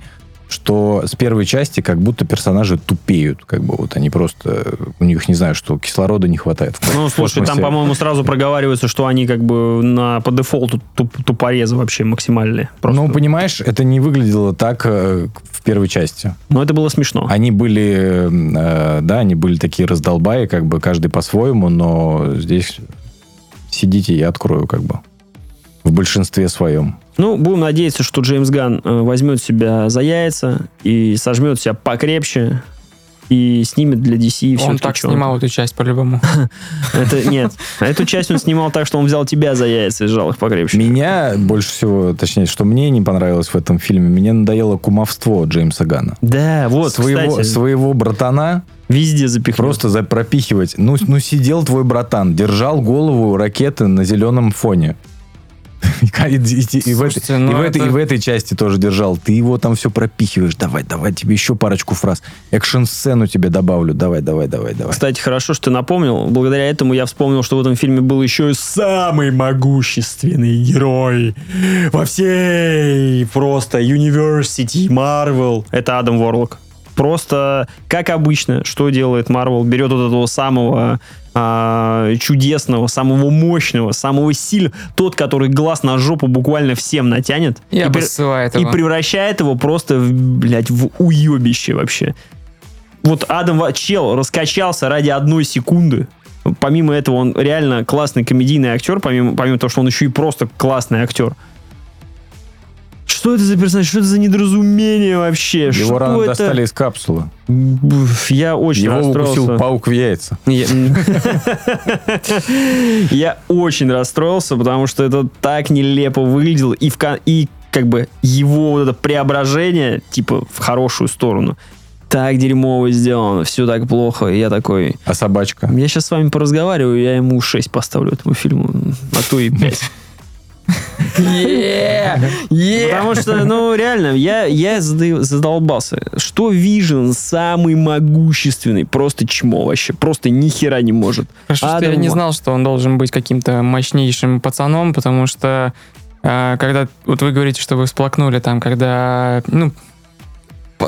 что с первой части как будто персонажи тупеют, как бы вот они просто, у них, не знаю, что кислорода не хватает. Ну, слушай, там, по-моему, сразу проговаривается, что они как бы на, по дефолту туп- тупорезы вообще максимальные. Просто. Ну, понимаешь, это не выглядело так э, в первой части. Но это было смешно. Они были, э, да, они были такие раздолбаи, как бы каждый по-своему, но здесь сидите, я открою, как бы. В большинстве своем. Ну, будем надеяться, что Джеймс Ган э, возьмет себя за яйца и сожмет себя покрепче и снимет для DC все Он так снимал эту часть по-любому. Это нет. Эту часть он снимал так, что он взял тебя за яйца и сжал их покрепче. Меня больше всего, точнее, что мне не понравилось в этом фильме, мне надоело кумовство Джеймса Гана. Да, вот, своего, кстати, своего братана везде запихнул. просто за пропихивать. Ну, ну, сидел твой братан, держал голову ракеты на зеленом фоне. И, и- и- и в этой- и ну этой- и в этой части тоже держал. Ты его там все пропихиваешь. Давай, давай, тебе еще парочку фраз. Экшн-сцену тебе добавлю. Давай, давай, давай, давай. Кстати, хорошо, что ты напомнил. Благодаря этому я вспомнил, что в этом фильме был еще и самый могущественный герой во всей просто University Marvel. Это Адам Ворлок. Просто, как обычно, что делает Марвел? Берет вот этого самого а, чудесного, самого мощного, самого сильного, тот, который глаз на жопу буквально всем натянет И и, при- и превращает его просто, в, блядь, в уебище вообще. Вот Адам Чел раскачался ради одной секунды. Помимо этого, он реально классный комедийный актер, помимо, помимо того, что он еще и просто классный актер. Что это за персонаж? Что это за недоразумение вообще? Его что рано это? достали из капсулы. Я очень Его расстроился. укусил паук в яйца. Я очень расстроился, потому что это так нелепо выглядело. И, в, и как бы его вот это преображение, типа, в хорошую сторону, так дерьмово сделано, все так плохо. И я такой, А собачка? я сейчас с вами поразговариваю, я ему 6 поставлю этому фильму, а то и 5. Потому что, ну, реально, я, я задолбался. Что Вижен самый могущественный? Просто чмо вообще. Просто ни хера не может. Хорошо, что я не знал, что он должен быть каким-то мощнейшим пацаном, потому что э, когда вот вы говорите, что вы всплакнули там, когда ну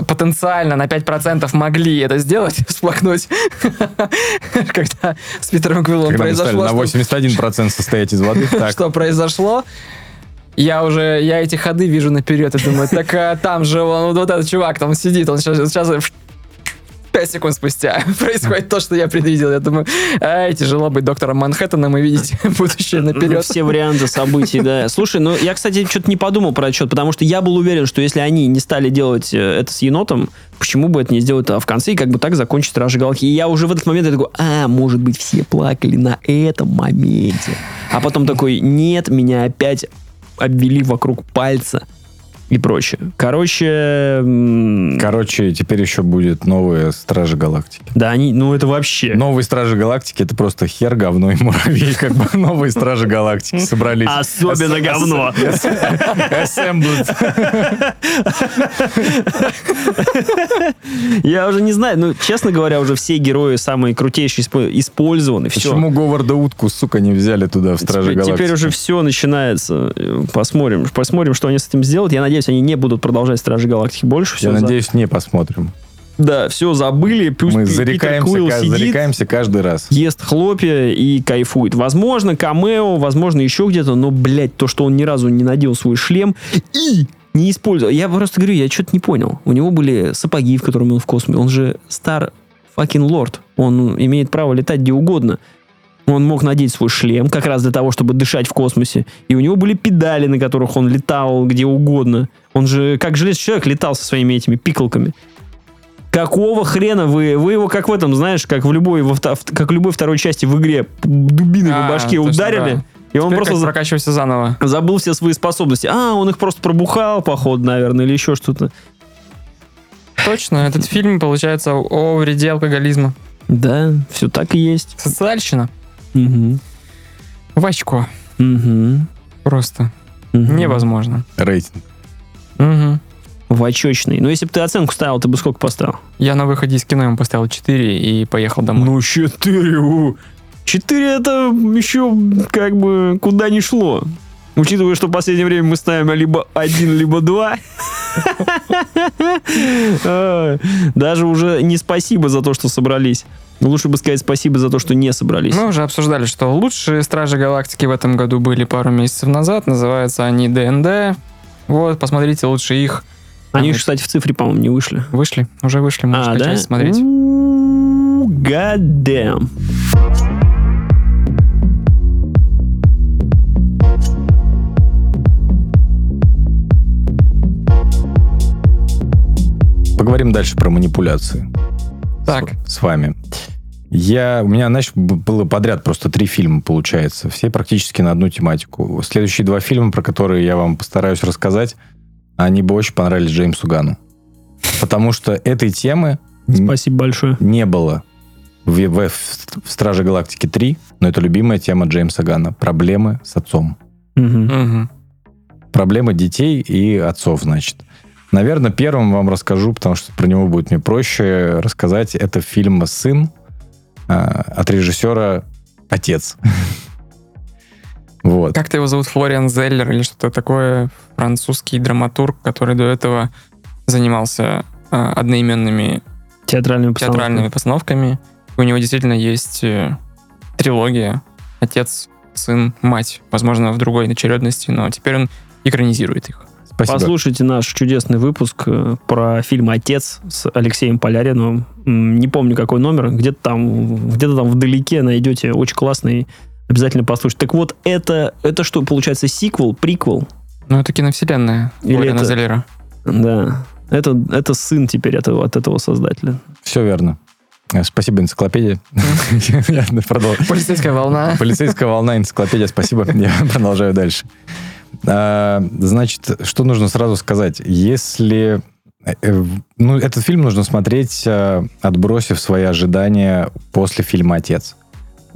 потенциально на 5% могли это сделать, всплакнуть, когда с Питером Квиллом произошло, на что- 81% состоять из воды. Что произошло, я уже, я эти ходы вижу наперед и думаю, так а, там же он, вот этот чувак там сидит, он сейчас, сейчас 5 секунд спустя происходит то, что я предвидел. Я думаю, ай, тяжело быть доктором Манхэттеном и видеть будущее наперед. Все варианты событий, да. Слушай, ну я, кстати, что-то не подумал про отчет, потому что я был уверен, что если они не стали делать э, это с енотом, почему бы это не сделать а в конце и как бы так закончить Стражи Галактики. И я уже в этот момент я такой, а, может быть, все плакали на этом моменте. А потом такой, нет, меня опять обвели вокруг пальца и прочее. Короче, короче, теперь еще будет новые Стражи Галактики. да, они, ну это вообще... Новые Стражи Галактики это просто хер, говно и муравей. Как бы новые Стражи Галактики собрались. Особенно говно. Assembled. Я уже не знаю, ну, честно говоря, уже все герои самые крутейшие испо- использованы. Почему Говарда Утку, сука, не взяли туда в Стражи Галактики? теперь уже все начинается. Посмотрим. Посмотрим, что они с этим сделают. Я надеюсь, они не будут продолжать Стражи Галактики больше. Всё Я за- надеюсь, не посмотрим. Да, все забыли. Пусть Мы Питер зарекаемся, сидит, зарекаемся каждый раз. ест хлопья и кайфует. Возможно, камео, возможно, еще где-то, но, блядь, то, что он ни разу не надел свой шлем и не использовал. Я просто говорю, я что-то не понял. У него были сапоги, в которыми он в космосе. Он же стар fucking лорд. Он имеет право летать где угодно. Он мог надеть свой шлем как раз для того, чтобы дышать в космосе. И у него были педали, на которых он летал где угодно. Он же, как железный человек, летал со своими этими пикалками. Какого хрена вы, вы его как в этом, знаешь, как в любой, во как в любой второй части в игре дубиной А, по башке точно, ударили, да. и он Теперь просто как за- прокачивайся заново. забыл все свои способности. А, он их просто пробухал, походу, наверное, или еще что-то. Точно, этот фильм, получается, о вреде алкоголизма. Да, все так и есть. Социальщина. Мгм. В очко. Мгм. Просто. Мгм. Невозможно. Рейтинг. Мгм. В очечный. Но если бы ты оценку ставил, ты бы сколько поставил? Я на выходе из кино ему поставил 4 и поехал домой. Ну, 4. у. 4 это еще как бы куда ни шло. Учитывая, что в последнее время мы ставим либо один, либо два. Даже уже не спасибо за то, что собрались. Лучше бы сказать спасибо за то, что не собрались. Мы уже обсуждали, что лучшие Стражи Галактики в этом году были пару месяцев назад. Называются они ДНД. Вот, посмотрите лучше их. Они, кстати, в цифре, по-моему, не вышли. Вышли, уже вышли, можешь А, да? смотреть. God damn. Поговорим дальше про манипуляции. Так, С, с вами. Я, у меня, знаешь, б- было подряд просто три фильма, получается. Все практически на одну тематику. Следующие два фильма, про которые я вам постараюсь рассказать, они бы очень понравились Джеймсу Гану. Потому что этой темы Спасибо большое. не было в, в, в «Страже Галактики 3», но это любимая тема Джеймса Гана. Проблемы с отцом. Мгм. мгм. Проблемы детей и отцов, значит. Наверное, первым вам расскажу, потому что про него будет мне проще рассказать. Это фильм «Сын» а, от режиссера «Отец». Вот. как-то его зовут Флориан Зеллер или что-то такое, французский драматург, который до этого занимался а, одноименными Театральными постановками. театральными постановками. У него действительно есть э, трилогия. Отец, сын, мать. Возможно, в другой очередности, но теперь он экранизирует их. Спасибо. Послушайте наш чудесный выпуск э, про фильм «Отец» с Алексеем Поляриновым. М, Не помню, какой номер. Где-то там, где-то там вдалеке найдете. Очень классный. Обязательно послушайте. Так вот, это, это что, получается, сиквел, приквел? Ну, это киновселенная. Или Или это- Золера. Да. Это, это сын теперь этого, от этого создателя. Все верно. Э, Спасибо, энциклопедия. Полицейская волна. Полицейская волна, энциклопедия, спасибо. Я продолжаю дальше. А, Значит, что нужно сразу сказать? Если... э, Ну, этот фильм нужно смотреть, э, отбросив свои ожидания после фильма «Отец».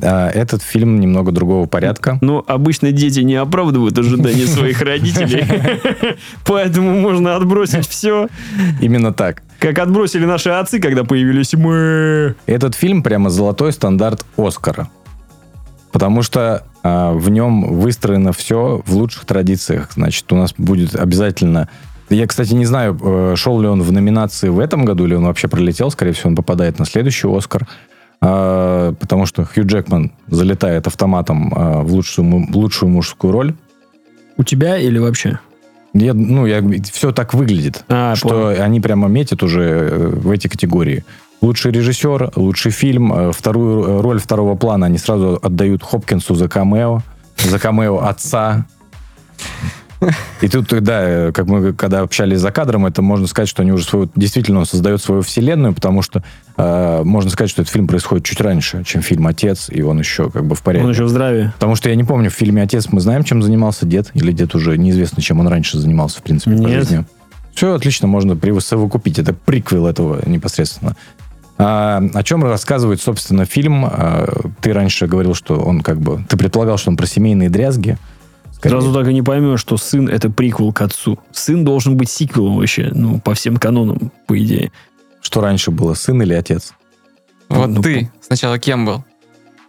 А, Этот фильм немного другого порядка. Но обычно дети не оправдывают ожидания своих родителей. Поэтому можно отбросить все, Именно так. как отбросили наши отцы, когда появились мы. Этот фильм прямо золотой стандарт Оскара. Потому что в нем выстроено все в лучших традициях. Значит, у нас будет обязательно... Я, кстати, не знаю, э, шел ли он в номинации в этом году, или он вообще пролетел. Скорее всего, он попадает на следующий Оскар. А, потому что Хью Джекман залетает автоматом а, в, лучшую, в лучшую мужскую роль. У тебя или вообще? Я, ну, я, все так выглядит, А, что понял. они прямо метят уже э, в эти категории. Лучший режиссер, лучший фильм, э, вторую э, роль второго плана они сразу отдают Хопкинсу за камео, за камео отца. И тут, да, э, как мы когда общались за кадром, это можно сказать, что они уже свою, действительно он создает свою вселенную, потому что э, можно сказать, что этот фильм происходит чуть раньше, чем фильм «Отец», и он еще как бы в порядке. Он еще в здравии. Потому что я не помню, в фильме «Отец» мы знаем, чем занимался дед, или дед уже неизвестно, чем он раньше занимался, в принципе, по Нет. жизни. Все отлично, можно присовокупить. Это приквел этого непосредственно. А, о чем рассказывает, собственно, фильм? А, ты раньше говорил, что он как бы... Ты предполагал, что он про семейные дрязги. Скорее. Сразу так и не поймешь, что сын это приквел к отцу. Сын должен быть сиквелом вообще, ну, по всем канонам, по идее. Что раньше было, сын или отец? Вот Ну, ты сначала кем был?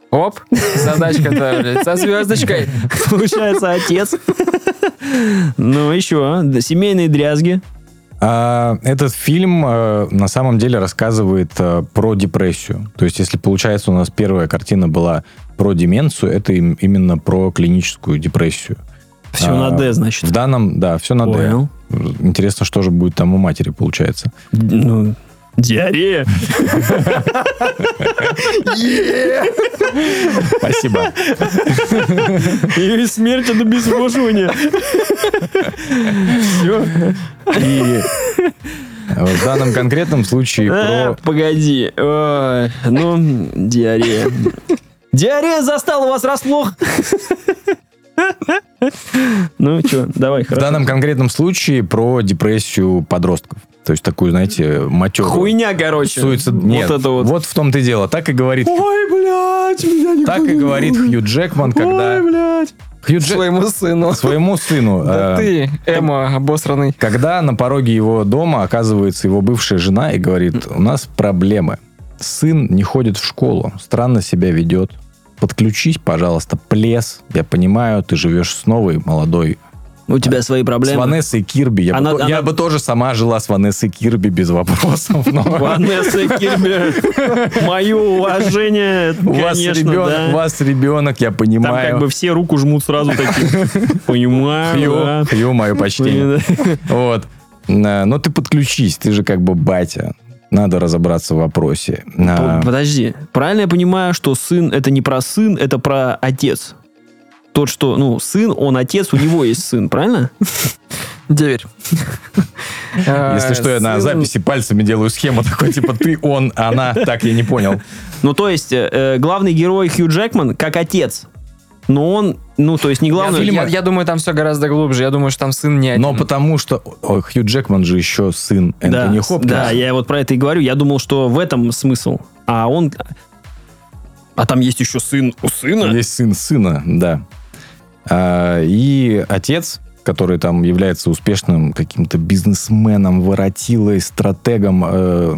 Оп, задачка-то, со звездочкой. Получается, отец. Ну, еще, да, семейные дрязги. А, этот фильм э, на самом деле рассказывает э, про депрессию. То есть, если получается, у нас первая картина была про деменцию, это им- именно про клиническую депрессию. Все А, на Д, значит. В данном, да, все на Д. Понял. Интересно, что же будет там у матери, получается. Ну, диарея. Спасибо. И смерть это обезвоживание. Все. И в данном конкретном случае про... погоди. Ой, Ну, диарея. Диарея застала вас врасплох. Ну, что, давай, В хорошо. данном конкретном случае про депрессию подростков. То есть такую, знаете, матерую. Хуйня, короче. Суицид... Вот Нет, это вот. вот в том-то и дело. Так и говорит, Ой, блядь, меня никто так и не говорит любит. Хью Джекман, когда... Ой, блядь. Хью Джек- Своему сыну. Своему сыну. Да э, ты, Эмо, обосранный. Когда на пороге его дома оказывается его бывшая жена и говорит, у нас проблемы. Сын не ходит в школу, странно себя ведет. Подключись, пожалуйста, плес. Я понимаю, ты живешь с новой молодой. У тебя свои С проблемы. Ванессой Кирби. Я, Она- бы, она- я бы тоже сама жила с Ванессой Кирби без вопросов. но Ванесса Кирби. Мое уважение, У вас, ребенок, да. у вас ребенок, я Там понимаю. как бы все руку жмут сразу такие. Понимаю, Хью, да. Хью, мое почтение. Вот. Но ты подключись, ты же как бы батя. Надо разобраться в вопросе. Подожди, правильно я понимаю, что сын это не про сын, это про отец? Тот, что, ну, сын, он отец, у него есть сын, правильно? Деверь. Если что, я на записи пальцами делаю схему такой, типа ты, он, она. Так, я не понял. Ну, то есть, э, э, главный герой Хью Джекман как отец. Но он, ну, то есть, не Я, главный... я- я думаю, там все гораздо глубже. Я думаю, что там сын не один. Но потому что о, Хью Джекман же еще сын да, Энтони с- Хопкинс. да, я вот про это и говорю. Я думал, что в этом смысл. А он... А там есть еще сын у сына? Есть сын сына, да. А, и отец, который там является успешным каким-то бизнесменом, воротилой, стратегом, э,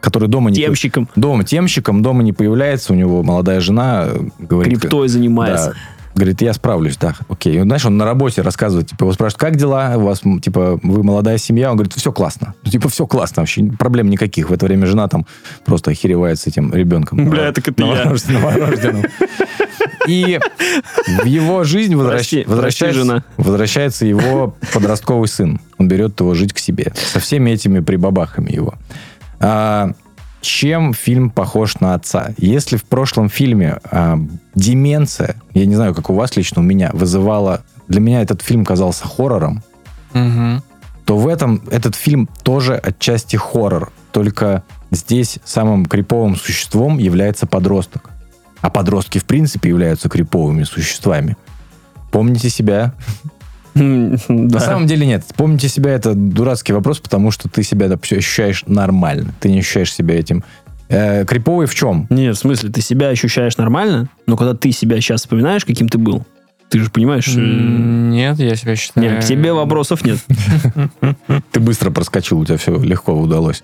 который дома не... Темщиком. Дома темщиком, дома не появляется, у него молодая жена э, говорит... Криптой занимается. Да. Говорит, я справлюсь, да, окей. И, знаешь, он на работе рассказывает, типа, его спрашивают, как дела у вас, типа, вы молодая семья? Он говорит, все классно. Ну, типа, все классно вообще, проблем никаких. В это время жена там просто охеревает с этим ребенком. Бля, так это я. Новорож- новорожденным. И в его жизнь возвращ- Прости, прости, возвращается, жена. возвращается его подростковый сын. Он берет его жить к себе. Со всеми этими прибабахами его. А, чем фильм похож на отца? Если в прошлом фильме а, деменция, я не знаю, как у вас лично, у меня, вызывала... Для меня этот фильм казался хоррором, Мгм. то в этом этот фильм тоже отчасти хоррор. Только здесь самым криповым существом является подросток. А подростки, в принципе, являются криповыми существами. Помните себя? На самом деле нет. Помните себя это дурацкий вопрос, потому что ты себя ощущаешь нормально. Ты не ощущаешь себя этим. Э, криповый в чем? Не, в смысле, ты себя ощущаешь нормально, но когда ты себя сейчас вспоминаешь, каким ты был, ты же понимаешь... э, Нет, я себя считаю... Нет, к тебе вопросов нет. Ты быстро проскочил, у тебя все легко удалось.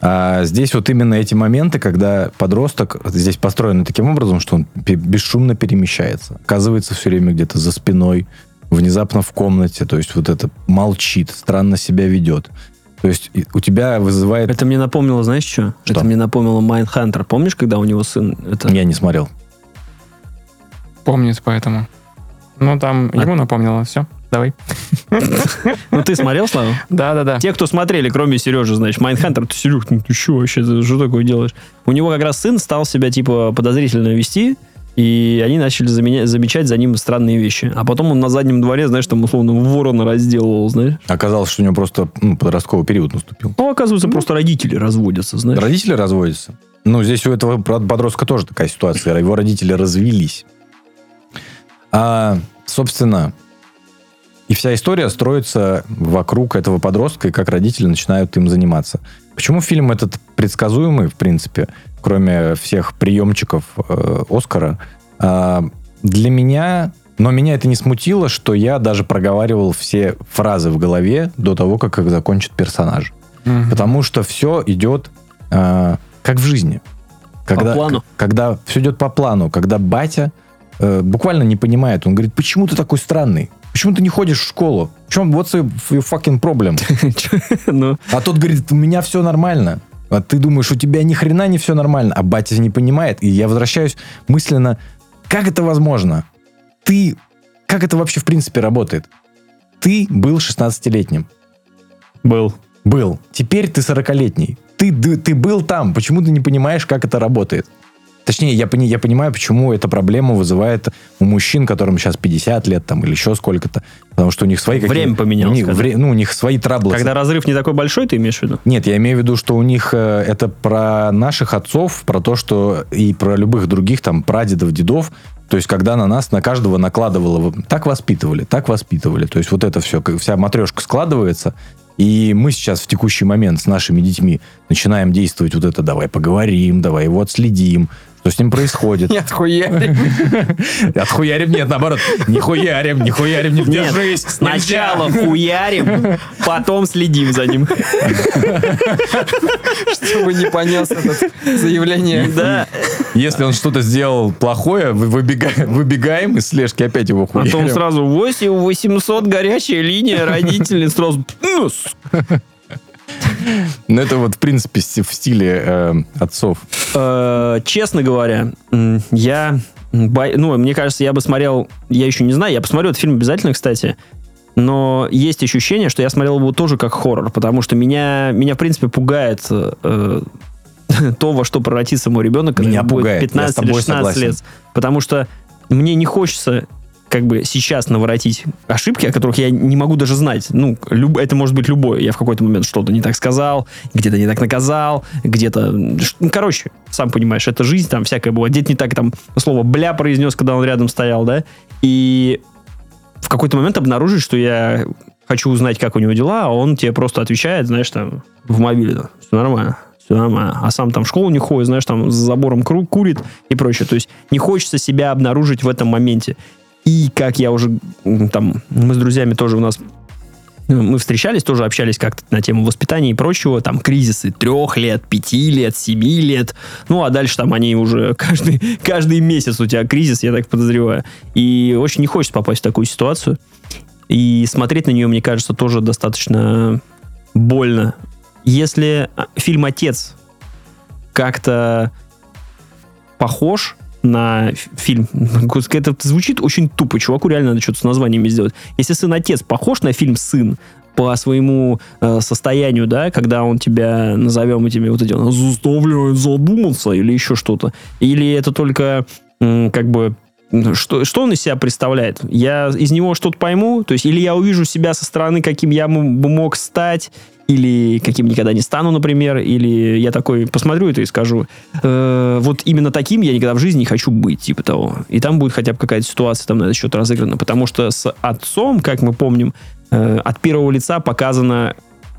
А здесь вот именно эти моменты, когда подросток здесь построен таким образом, что он бесшумно перемещается. Оказывается все время где-то за спиной, внезапно в комнате. То есть вот это молчит, странно себя ведет. То есть у тебя вызывает... Это мне напомнило, знаешь что? Что? Это мне напомнило Mindhunter. Помнишь, когда у него сын... Это... Я не смотрел. Помнит поэтому. Ну, там А- ему напомнило. Все, давай. Ну, ты смотрел, Слава? Да-да-да. Те, кто смотрели, кроме Сережи, значит, Майнхантер, ты, Серег, ну ты что вообще, что такое делаешь? У него как раз сын стал себя, типа, подозрительно вести, и они начали заменя- замечать за ним странные вещи. А потом он на заднем дворе, знаешь, там, условно, ворона разделывал, знаешь. Оказалось, что у него просто ну, подростковый период наступил. Ну, оказывается, просто родители разводятся, знаешь. Родители разводятся. Ну, здесь у этого под- подростка тоже такая ситуация. Его родители развелись. А, собственно, и вся история строится вокруг этого подростка, и как родители начинают им заниматься. Почему фильм этот предсказуемый, в принципе, кроме всех приемчиков э, Оскара? А, для меня... Но меня это не смутило, что я даже проговаривал все фразы в голове до того, как их закончит персонаж. Мгм. Потому что все идет а, как в жизни. Когда, плану. к- Когда все идет по плану, когда батя э, буквально не понимает, он говорит, почему ты такой странный? Почему ты не ходишь в школу? В чем what's your, fucking problem? Ну, А тот говорит, у меня все нормально. А ты думаешь, у тебя ни хрена не все нормально, а батя не понимает. И я возвращаюсь мысленно, как это возможно? Ты, как это вообще в принципе работает? Ты был 16-летним. был. Был. Теперь ты 40-летний. Ты, д- ты был там. Почему ты не понимаешь, как это работает? Точнее, я, я понимаю, почему эта проблема вызывает у мужчин, которым сейчас 50 лет там, или еще сколько-то. Потому что у них свои... Время поменялось, У них, вре- ну, у них свои траблы. Когда разрыв не такой большой, ты имеешь в виду? Нет, я имею в виду, что у них э, это про наших отцов, про то, что и про любых других там прадедов, дедов. То есть, когда на нас, на каждого накладывало, так воспитывали, так воспитывали. То есть, вот это все, вся матрешка складывается. И мы сейчас в текущий момент с нашими детьми начинаем действовать вот это, давай поговорим, давай его отследим, что с ним происходит. Нет, хуя. Отхуярим, нет, наоборот, не хуярим, не хуярим, не держись. сначала хуярим, потом следим за ним. Чтобы не понес это заявление. Да. Если он что-то сделал плохое, вы- выбега- выбегаем из слежки, опять его хуярим. Потом сразу 8 800 горячая линия, родители сразу... «Ну, это вот, в принципе, в стиле э, отцов. Э, Честно говоря, я... Ну, мне кажется, я бы смотрел... Я еще не знаю, я посмотрю этот фильм обязательно, кстати. Но есть ощущение, что я смотрел его тоже как хоррор, потому что меня, меня в принципе, пугает э, то, во что превратится мой ребенок, когда Меня будет пугает, я с 15 или тобой 16 согласен. лет. Потому что мне не хочется как бы сейчас наворотить ошибки, о которых я не могу даже знать. Ну, люб- это может быть любое. Я в какой-то момент что-то не так сказал, где-то не так наказал, где-то... ну, короче, сам понимаешь, это жизнь, там всякое бывает. Где-то не так там слово «бля» произнес, когда он рядом стоял, да? И в какой-то момент обнаружить, что я хочу узнать, как у него дела, а он тебе просто отвечает, знаешь, там, в мобиле, да, все нормально, все нормально. А сам там в школу не ходит, знаешь, там за забором кру- курит и прочее. То есть не хочется себя обнаружить в этом моменте. И как я уже там, мы с друзьями тоже у нас мы встречались, тоже общались как-то на тему воспитания и прочего, там кризисы трех лет, пяти лет, семи лет, ну а дальше там они уже каждый, каждый месяц у тебя кризис, я так подозреваю. И очень не хочется попасть в такую ситуацию. И смотреть на нее, мне кажется, тоже достаточно больно. Если а, фильм «Отец» как-то похож на фильм. Это звучит очень тупо. Чуваку реально надо что-то с названиями сделать. Если сын отец похож на фильм сын по своему э, состоянию, да, когда он тебя, назовем этими вот этими, заставляет задуматься или еще что-то. Или это только м, как бы что, что он из себя представляет? Я из него что-то пойму, то есть или я увижу себя со стороны, каким я мог стать, или каким никогда не стану, например, или я такой посмотрю это и скажу, «Э, вот именно таким я никогда в жизни не хочу быть, типа того. И там будет хотя бы какая-то ситуация там на этот счет разыграна, потому что с отцом, как мы помним, э, от первого лица показана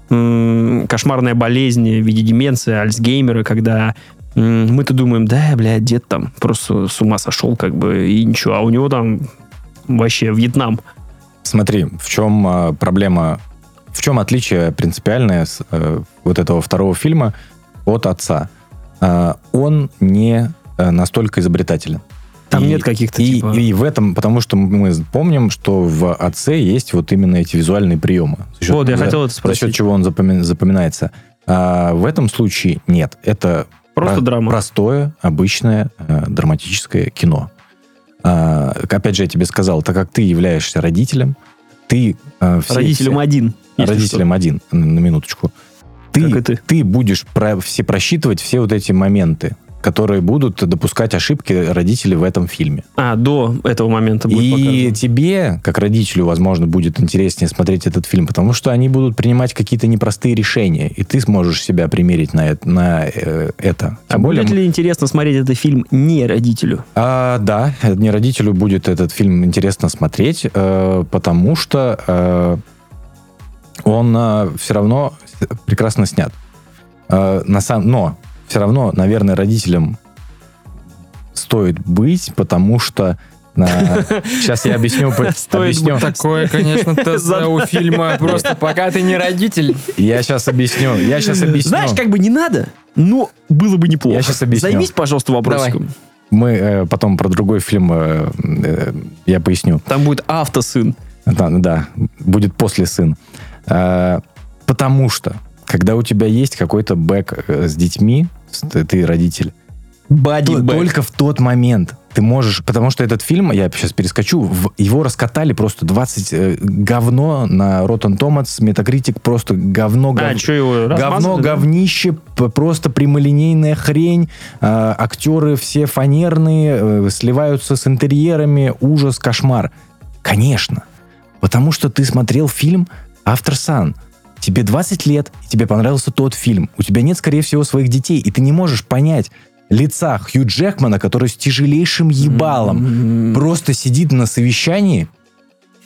м, кошмарная болезнь в виде деменции, Альцгеймера, когда м, мы-то думаем, да, блядь, дед там просто с ума сошел, как бы, и ничего, а у него там вообще Вьетнам. Смотри, в чем а, проблема, в чем отличие принципиальное с, э, вот этого второго фильма от отца? А, он не э, настолько изобретателен. Там И- нет каких-то, и, типа- и в этом, потому что мы помним, что в отце есть вот именно эти визуальные приемы. За счет- Вот, я за- хотел это За спросить. счет чего он запоми- запоминается. А в этом случае нет. Это Просто про- драма. простое, обычное э, драматическое кино. А, опять же, я тебе сказал, так как ты являешься родителем, ты... э, все- Родителям все- один. Если родителем один, на, минуточку. Ты, Как и ты. будешь про, все просчитывать все вот эти моменты, которые будут допускать ошибки родителей в этом фильме. что. А, до этого момента будет И показано. тебе, как родителю, возможно, будет интереснее смотреть этот фильм, потому что они будут принимать какие-то непростые решения, и ты сможешь себя примерить на, это- на э, это. А более, будет ли интересно смотреть этот фильм не родителю? а, да, не родителю будет этот фильм интересно смотреть, э, потому что э, он все равно прекрасно снят. Э, на сам, но все равно, наверное, родителям стоит быть, потому что сейчас я объясню, по- Стоит объясню. Такое, конечно, ТЗ у фильма. Просто пока ты не родитель. Я сейчас объясню. Я сейчас объясню. Знаешь, как бы не надо, но было бы неплохо. Я щас объясню. Займись, пожалуйста, вопросиком. Мы э, потом про другой фильм э, э, я поясню. Там будет автосын. Да, да, будет после сын. Э, потому что, когда у тебя есть какой-то бэк э, с детьми, ты, ты родитель, Бади то- только в тот момент ты можешь, потому что этот фильм, я сейчас перескочу, в- его раскатали просто 20 э, говно на Rotten Tomatoes, Metacritic просто говно, А, гов- что его Говно, да? говнище, п- просто прямолинейная хрень. Э, актеры все фанерные, э, сливаются с интерьерами. Ужас, кошмар. Конечно. Потому что ты смотрел фильм «Автор Сан». Тебе 20 лет, и тебе понравился тот фильм. У тебя нет, скорее всего, своих детей, и ты не можешь понять лица Хью Джекмана, который с тяжелейшим ебалом просто сидит на совещании,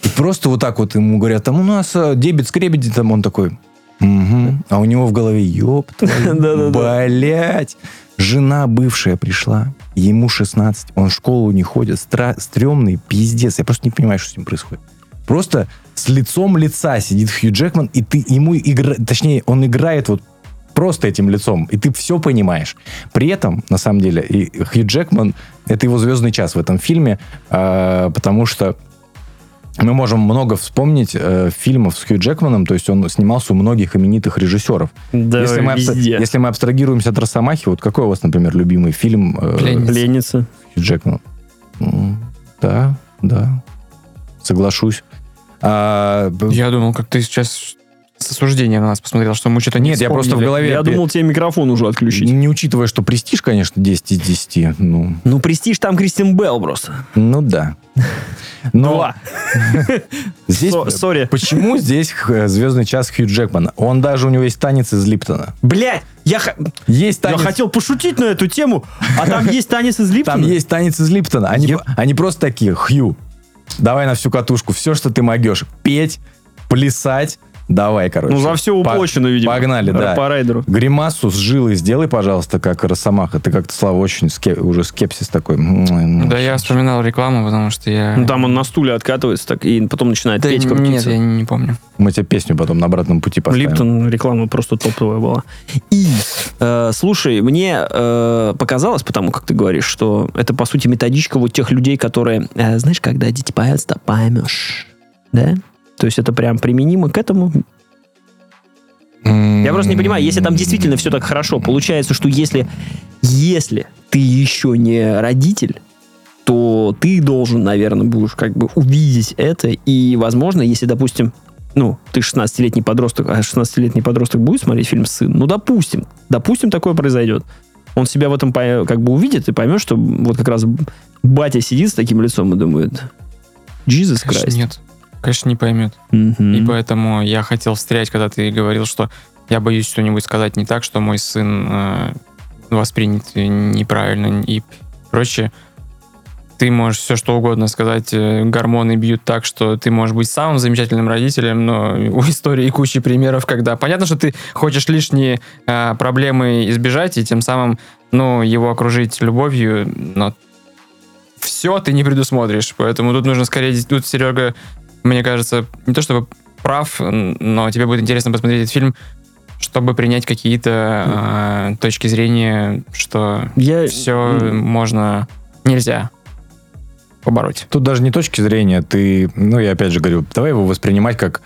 и просто вот так вот ему говорят, там у нас э, дебет скребет, там он такой, «Мгм». а у него в голове, ёб твою, блядь, жена бывшая пришла, ему 16, он в школу не ходит, стра- стрёмный пиздец, я просто не понимаю, что с ним происходит. Просто с лицом лица сидит Хью Джекман, и ты ему игра... точнее, он играет вот просто этим лицом, и ты все понимаешь. При этом, на самом деле, и Хью Джекман, это его звездный час в этом фильме, а, потому что мы можем много вспомнить э, фильмов с Хью Джекманом, то есть он снимался у многих именитых режиссеров. Да, если, мы везде. если мы абстрагируемся от Росомахи, вот какой у вас, например, любимый фильм э, Пленница. Пленница. Хью Джекмана? М, Да, да, соглашусь. А, Я думал, как ты сейчас с осуждением на нас посмотрел, что мы что-то не Нет, я просто в вспомнили. голове... Я думал, тебе микрофон уже отключить. Не учитывая, что престиж, конечно, 10 из 10. Ну, Ну, престиж там Кристин Белл просто. ну да. Но Два. здесь... Со- Sorry. Почему здесь звездный час Хью Джекмана? Он даже, у него есть танец из Липтона. Блядь, я, Есть я танец... хотел пошутить на эту тему, а там есть танец из Липтона? Там есть танец из Липтона. Они, они просто такие, Хью, давай на всю катушку, все, что ты могешь. Петь, плясать, Давай, короче. Ну, за все По- уплочено, видимо. Погнали, да. По райдеру. Гримасу с жилой сделай, пожалуйста, как Росомаха. Ты как-то, Слава, очень ске- уже скепсис такой. Да, я вспоминал рекламу, потому что я... Ну, там он на стуле откатывается так, и потом начинает Да петь нет, крутиться. я не помню. Мы тебе песню потом на обратном пути поставим. Липтон реклама просто топовая была. И, э, слушай, мне э, показалось, потому как ты говоришь, что это, по сути, методичка вот тех людей, которые, э, знаешь, когда дети поют, то поймешь. Да? То есть это прям применимо к этому. Я просто не понимаю, если там действительно все так хорошо, получается, что если, если ты еще не родитель, то ты должен, наверное, будешь как бы увидеть это, и, возможно, если, допустим, ну, ты 16-летний подросток, а 16-летний подросток будет смотреть фильм «Сын», ну, допустим, допустим, такое произойдет. Он себя в этом как бы увидит и поймет, что вот как раз батя сидит с таким лицом и думает, Jesus Конечно, Christ. нет. Конечно, не поймет. Мгм. И поэтому я хотел встрять, когда ты говорил, что я боюсь что-нибудь сказать не так, что мой сын э, воспринят неправильно и прочее. Ты можешь все что угодно сказать, э, гормоны бьют так, что ты можешь быть самым замечательным родителем, но у истории куча примеров, когда понятно, что ты хочешь лишние э, проблемы избежать и тем самым, ну, его окружить любовью, но все ты не предусмотришь, поэтому тут нужно скорее, тут Серега, мне кажется, не то чтобы прав, но тебе будет интересно посмотреть этот фильм, чтобы принять какие-то э, точки зрения, что Я... все можно, нельзя побороть. Тут даже не точки зрения, ты, ну, я опять же говорю, давай его воспринимать как,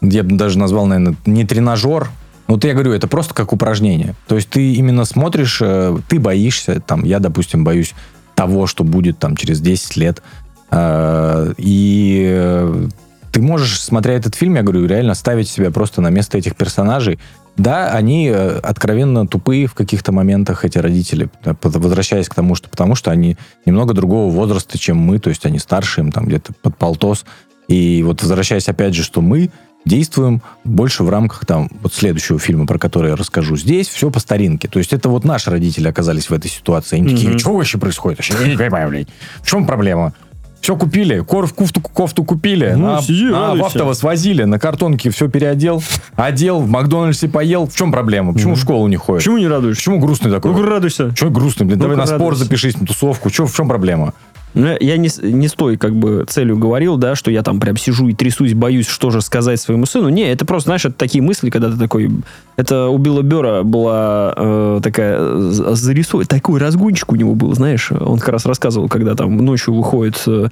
я бы даже назвал, наверное, не тренажер, вот я говорю, это просто как упражнение. То есть ты именно смотришь, э, ты боишься, там, я, допустим, боюсь того, что будет там через 10 лет, и э, ты можешь, смотря этот фильм, я говорю, реально ставить себя просто на место этих персонажей. Да, они э, откровенно тупые в каких-то моментах, эти родители, возвращаясь к тому, что потому что они немного другого возраста, чем мы, то есть они старше, им там где-то под полтос. И вот возвращаясь опять же, что мы действуем больше в рамках там вот следующего фильма, про который я расскажу. Здесь все по старинке. То есть это вот наши родители оказались в этой ситуации. Они такие, Мгм. что вообще происходит? Вообще не понимаю, блядь. В чем проблема? Все купили, кор- кофту, кофту купили, Ну, на, сиди, на- радуйся. в автовоз возили, на картонке все переодел, одел, в Макдональдсе поел. В чем проблема? Почему в школу не ходишь? Почему не радуешься? Почему грустный такой? Ну, радуйся. Чего грустный, блин? Давай Ну-ка, на спор радуйся. запишись, на тусовку. Чё, в чем проблема? Ну, Я не, не с той, как бы, целью говорил, да, что я там прям сижу и трясусь, боюсь, что же сказать своему сыну. Не, это просто, знаешь, это такие мысли, когда ты такой... Это у Билла Бера была э, такая зарисовка, такой разгончик у него был, знаешь. Он как раз рассказывал, когда там ночью выходит э,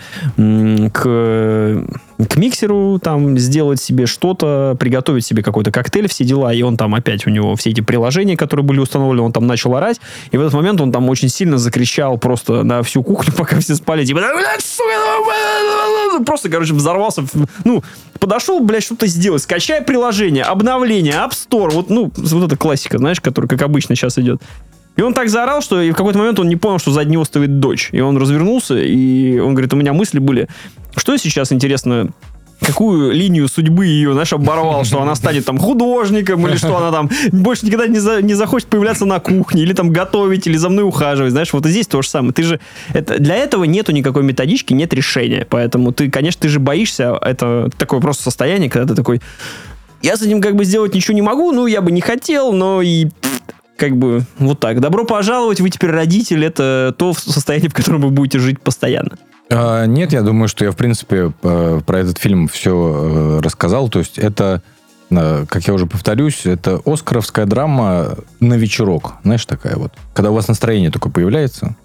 к, к миксеру, там, сделать себе что-то, приготовить себе какой-то коктейль, все дела, и он там опять, у него все эти приложения, которые были установлены, он там начал орать, и в этот момент он там очень сильно закричал просто на всю кухню, пока все спали, типа, «Да, блядь, сука, просто, короче, взорвался, ну, подошел, блядь, что-то сделать, скачай приложение, обновление, App Store, вот, ну, вот эта классика, знаешь, которая, как обычно, сейчас идет. И он так заорал, что и в какой-то момент он не понял, что за него стоит дочь. И он развернулся, и он говорит, у меня мысли были, что сейчас, интересно, какую линию судьбы ее, знаешь, оборвал, что она станет там художником, или что она там больше никогда не, за- не захочет появляться на кухне, или там готовить, или за мной ухаживать, знаешь, вот и здесь то же самое. Ты же, это, для этого нету никакой методички, нет решения, поэтому ты, конечно, ты же боишься, это такое просто состояние, когда ты такой, я с этим как бы сделать ничего не могу, ну, я бы не хотел, но и как бы вот так. Добро пожаловать, вы теперь родитель, это то состояние, в котором вы будете жить постоянно. А, нет, я думаю, что я, в принципе, э, про этот фильм все рассказал. То есть это, э, как я уже повторюсь, это оскаровская драма на вечерок. Знаешь, такая вот. Когда у вас настроение такое появляется,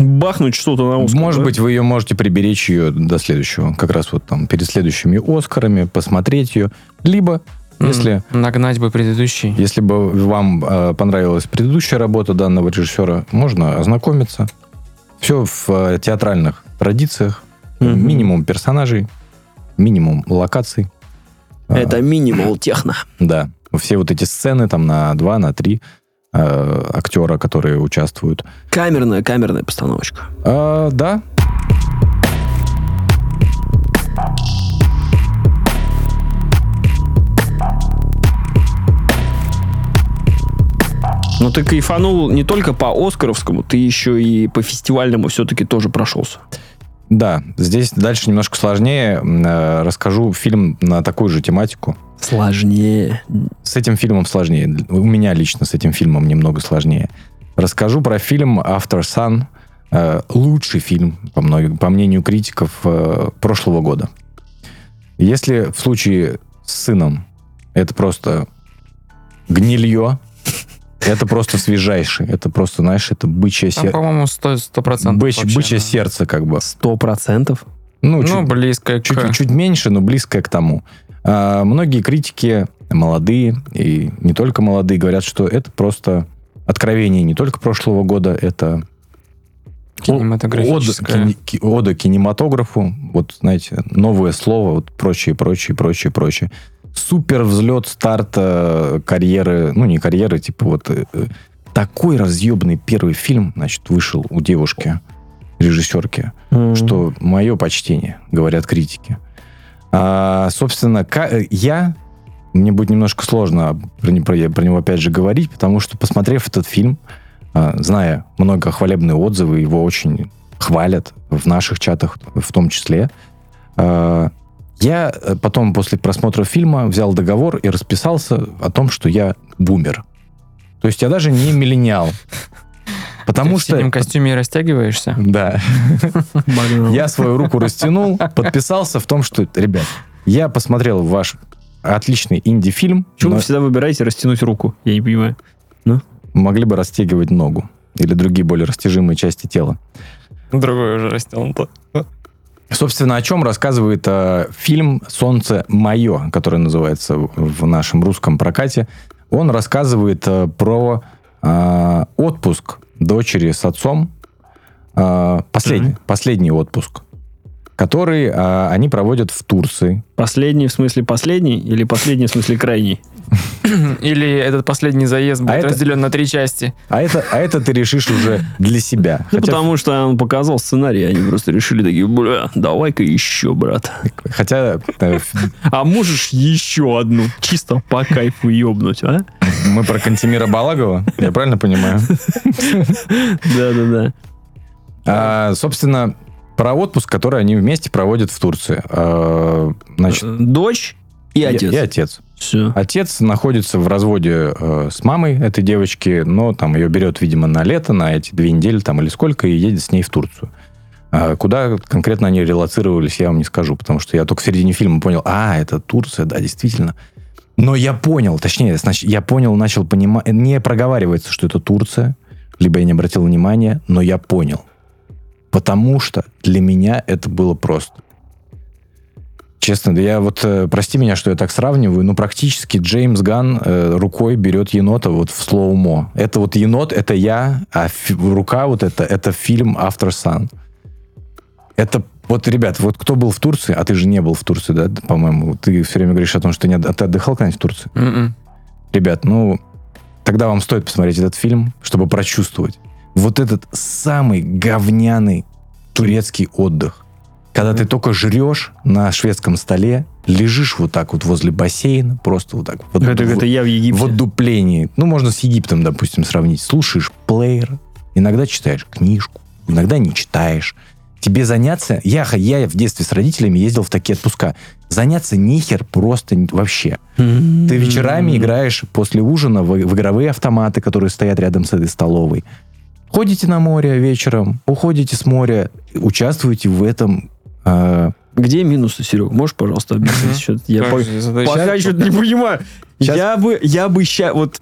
Бахнуть что-то на узком, может да? быть, вы ее можете приберечь ее до следующего. Как раз вот там перед следующими Оскарами, посмотреть ее. Либо, если... Нагнать бы предыдущий. Если бы вам э, понравилась предыдущая работа данного режиссера, можно ознакомиться. Все в э, театральных традициях. Мгм. Минимум персонажей, минимум локаций. А, Это минимал техно. Да. Все вот эти сцены там на два, на три э, актера, которые участвуют. Камерная, камерная постановочка. А, да. Но ты кайфанул не только по Оскаровскому, ты еще и по фестивальному все-таки тоже прошелся. Да, здесь дальше немножко сложнее. Э, Расскажу фильм на такую же тематику. Сложнее. С этим фильмом сложнее. У меня лично с этим фильмом немного сложнее. Расскажу про фильм After Sun. Э, Лучший фильм, по, мной- по мнению критиков, э, прошлого года. Если в случае с сыном это просто гнилье, это просто свежайший. Это просто, знаешь, это бычье сердце. по-моему, 100%. 100% Быч, вообще, бычье да. сердце, как бы. Сто процентов. Ну, Ну, чуть- близко к... чуть, чуть меньше, но близкое к тому. А, многие критики, молодые и не только молодые, говорят, что это просто откровение не только прошлого года, это Кинематографическое. Ода, кини- ки- ода кинематографу, вот, знаете, новое слово, вот прочее, прочее, прочее, прочее. Супер взлет старта карьеры, ну, не карьеры, типа вот э, э, такой разъебный первый фильм, значит, вышел у девушки, режиссерки, что мое почтение, говорят критики. А, собственно, э, я, мне будет немножко сложно про, про- про него опять же говорить, потому что, посмотрев этот фильм, а, зная много хвалебные отзывы, его очень хвалят в наших чатах в том числе, а, я э, потом после просмотра фильма взял договор и расписался о том, что я бумер. То есть я даже не миллениал. Потому Ты в синем что... костюме и растягиваешься? Да. Я свою руку растянул, подписался в том, что, ребят, я посмотрел ваш отличный инди-фильм, Почему но вы всегда выбираете растянуть руку? Я не понимаю. могли бы растягивать ногу или другие более растяжимые части тела. Другой уже растянуто. Собственно, о чем рассказывает э, фильм «Солнце мое», который называется в- нашем русском прокате. Он рассказывает э, про э, отпуск дочери с отцом, э, последний, последний отпуск, который э, они проводят в Турции. Последний в смысле последний или последний в смысле крайний? Или этот последний заезд будет это- разделен на три части. А это, а это ты решишь уже для себя. Ну, Хотя, потому что он показал сценарий, они просто решили такие, бля, давай-ка еще, брат. хотя А можешь еще одну, чисто по кайфу ебнуть, а? мы про Кантемира Балагова, я правильно понимаю? Да-да-да. А, собственно, про отпуск, который они вместе проводят в Турции. А, значит, Дочь и отец. И, отец. Все. Отец находится в разводе э, с мамой этой девочки, но там ее берет, видимо, на лето, на эти две недели там или сколько, и едет с ней в Турцию. А куда конкретно они релоцировались, я вам не скажу, потому что я только в середине фильма понял, а, это Турция, да, действительно. Но я понял, точнее, значит, я понял, начал понимать, не проговаривается, что это Турция, либо я не обратил внимания, но я понял. Потому что для меня это было просто. Честно, да я вот, э, прости меня, что я так сравниваю, но практически Джеймс Ган э, рукой берет енота вот в slow-mo. Это вот енот, это я, а фи- рука вот это, это фильм Aftersun. Это вот, ребят, вот кто был в Турции, а ты же не был в Турции, да, по-моему, ты все время говоришь о том, что ты, не, от- ты отдыхал когда-нибудь в Турции? М-м. Ребят, ну, тогда вам стоит посмотреть этот фильм, чтобы прочувствовать вот этот самый говняный турецкий отдых. Когда ты только жрешь на шведском столе, лежишь вот так вот возле бассейна, просто вот так вот. Это, это я в Египте. В отдуплении. Ну, можно с Египтом, допустим, сравнить. Слушаешь плеер, иногда читаешь книжку, иногда не читаешь. Тебе заняться... Я, я в детстве с родителями ездил в такие отпуска. Заняться нихер просто вообще. Ты вечерами играешь после ужина в, в игровые автоматы, которые стоят рядом с этой столовой. Ходите на море вечером, уходите с моря, участвуете в этом. Э, Где минусы, Серег? Можешь, пожалуйста, объяснить? Что-то Я по- задай. пока что-то не понимаю. Щас- Я бы, я бы ща, вот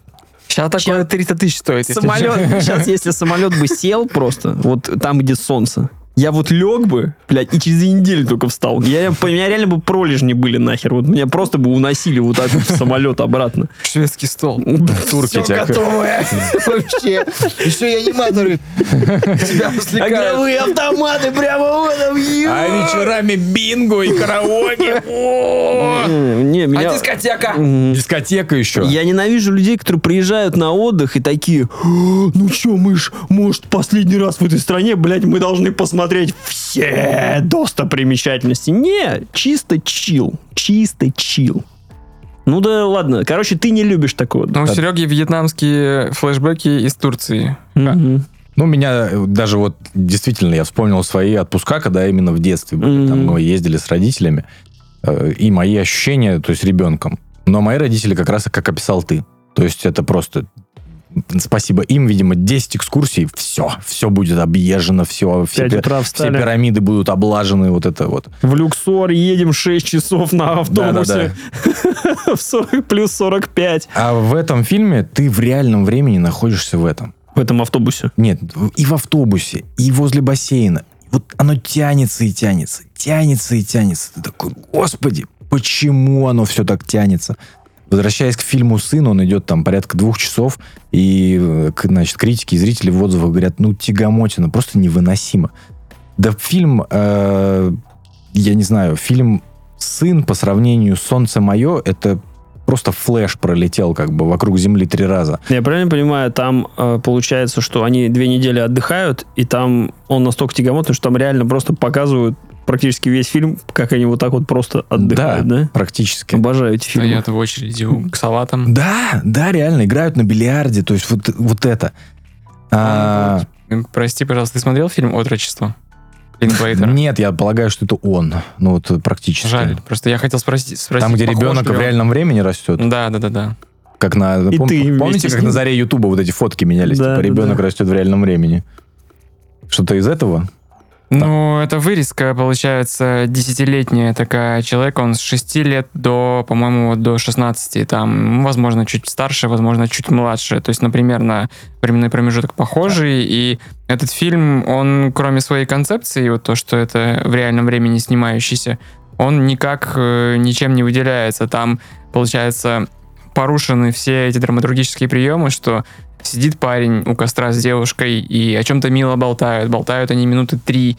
Сейчас такое 300 тысяч стоит. самолет, сейчас если самолет бы сел просто, вот там, где солнце, я вот лег бы, блядь, и через две недели только встал. Я, у меня реально бы пролежни были нахер. Вот меня просто бы уносили вот так вот в самолет обратно. Шведский стол. турки тебя- готовое. Вообще. Еще и аниматоры. Игровые автоматы прямо в этом. ё! А вечерами бинго и караоке. Не, А меня... дискотека? Мгм. Дискотека еще. Я ненавижу людей, которые приезжают на отдых и такие, «А, ну что, мы ж, может, последний раз в этой стране, блядь, мы должны посмотреть все достопримечательности. Не, чисто чил, чисто чил. Ну да ладно, короче, ты не любишь такого. Ну, у Сереги вьетнамские флешбеки из Турции. Мгм. Ну, меня э, даже вот действительно, я вспомнил свои отпуска, когда именно в детстве были. Там Мгм. мы ездили с родителями. э, И мои ощущения, то есть ребенком. Но мои родители как раз, как описал ты. То есть это просто спасибо им, видимо, 10 экскурсий, все, все будет объезжено, все, все, утра все пирамиды будут облажены, вот это вот. В Люксор едем 6 часов на автобусе. В 40 плюс 45. А в этом фильме ты в реальном времени находишься в этом. В этом автобусе. Нет, и в автобусе, и возле бассейна. Вот оно тянется и тянется, тянется и тянется. Ты такой, господи, почему оно все так тянется? Возвращаясь к фильму «Сын», он идет там порядка двух часов, и, э, значит, критики и зрители в отзывах говорят, ну, тягомотина, просто невыносимо. Да фильм, э, я не знаю, фильм «Сын» по сравнению с «Солнце мое» это просто флеш пролетел как бы вокруг Земли три раза. Я правильно понимаю, там э, получается, что они две недели отдыхают, и там он настолько тягомотный, что там реально просто показывают практически весь фильм, как они вот так вот просто отдыхают, да? практически. Обожаю эти фильмы. Стоят в очереди у- к салатам. Да, да, реально, играют на бильярде, то есть вот, вот это. А, Прости, пожалуйста, ты смотрел фильм «Отрочество»? Линклейтера? нет, я полагаю, что это он. Ну, вот практически. Жаль. Просто я хотел спросить, спросить Там, где ребенок в реальном времени растет. Да, да, да, да. Как на... И пом- ты помните, как на заре Ютуба вот эти фотки менялись? Да, типа, да, ребенок да. растет в реальном времени. Что-то из этого? Ну, это вырезка, получается, десятилетняя такая человек, он с 6 лет до, по-моему, до 16, там, возможно, чуть старше, возможно, чуть младше, то есть, например, на временной промежуток похожий, и этот фильм, он, кроме своей концепции, вот то, что это в реальном времени снимающийся, он никак э, ничем не выделяется, там, получается, порушены все эти драматургические приемы, что сидит парень у костра с девушкой и о чем-то мило болтают. Болтают они минуты три.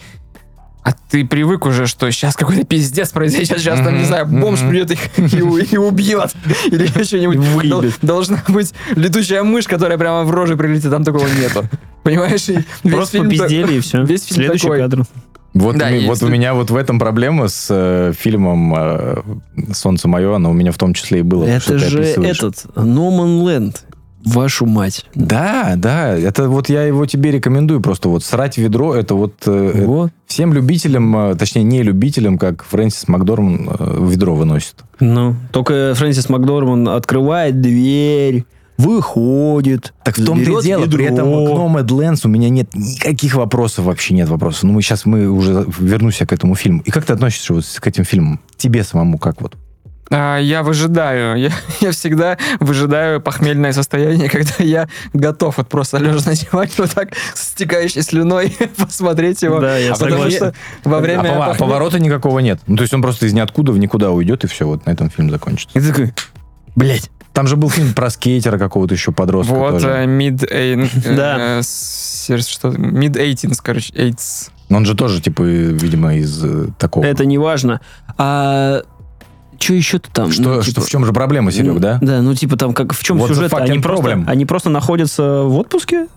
А ты привык уже, что сейчас какой-то пиздец произойдет, сейчас там, не знаю, бомж придет их и, и убьет. Или что-нибудь. Выебет. Дол- Должна быть летучая мышь, которая прямо в роже прилетит, там такого нету. Понимаешь? Просто попиздели и все. весь фильм Следующий такой. кадр. Вот, Да, у ми- вот у меня вот в этом проблема с э, фильмом э, «Солнце мое», оно у меня в том числе и было. что Это же этот, Man Land. Вашу мать. Да, да, это вот я его тебе рекомендую просто вот срать ведро, это вот э, Вот. всем любителям, э, точнее не любителям, как Фрэнсис Макдорман э, ведро выносит. Ну, только Фрэнсис Макдорман открывает дверь, выходит. Так в том-то и дело, при ведро. этом к Nomadlands у меня нет никаких вопросов, вообще нет вопросов. Ну, мы сейчас, мы уже вернусь к этому фильму. И как ты относишься вот к этим фильмам? Тебе самому как вот? А, Я выжидаю. Я, я всегда выжидаю похмельное состояние, когда я готов вот просто лежа на диване вот так с стекающей слюной посмотреть его. Да, я А потому согласен. что во время а пова- похмелья- поворота никакого нет. Ну, то есть он просто из ниоткуда в никуда уйдет, и все, вот на этом фильм закончится. И ты такой, блядь. Там же был фильм про скейтера какого-то еще подростка Вот тоже. э, mid э, Да. что mid 18 короче, 8 Он же тоже, типа, видимо, из э, такого. Это не важно. А что еще-то там? Что, Ну, что, типа, в чем же проблема, Серег, ну, да? Да, ну типа там как в чем What сюжет? Они просто, problem? они просто находятся в отпуске,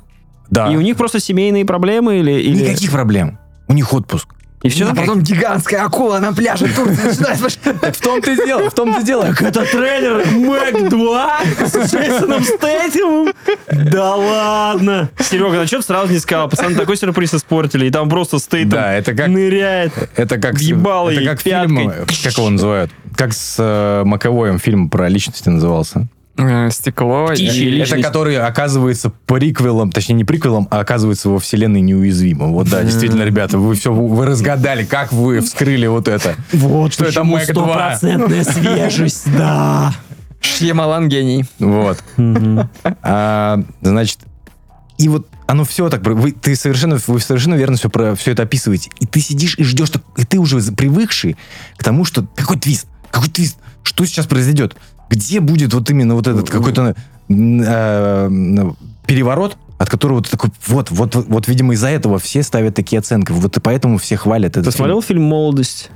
Да. и у них просто семейные проблемы или, или... Никаких проблем. У них отпуск. И все? А потом гигантская акула на пляже Турции начинает В том-то и дело, в том-то и дело. Так это трейлер Мэг 2 с Джейсоном Стейтемом? Да ладно. Серега, ну что ты сразу не сказал? Пацаны такой сюрприз испортили, и там просто Стейтем Да, это как, ныряет. это как, въебало это ей как фильм, э, как его называют? Как с э, Маковоем фильм про личности назывался. Э, стекло. Птичьи и-. Это который оказывается приквелом, точнее не приквелом, а оказывается во вселенной неуязвимым. Вот да, действительно, ребята, вы все, вы разгадали, как вы вскрыли вот это. Вот Что это Мэг 2. стопроцентная свежесть, да. Шьямалан гений. Вот. А, значит, и вот оно все так, вы, ты совершенно, вы совершенно верно все, про, все это описываете. И ты сидишь и ждешь, и ты уже привыкший к тому, что какой твист, какой твист, что сейчас произойдет, где будет вот именно вот этот какой-то м, э, м, переворот, от которого ты такой, вот, вот, вот, вот, видимо, из-за этого все ставят такие оценки, вот и поэтому все хвалят этот Ты смотрел фильм «Молодость»?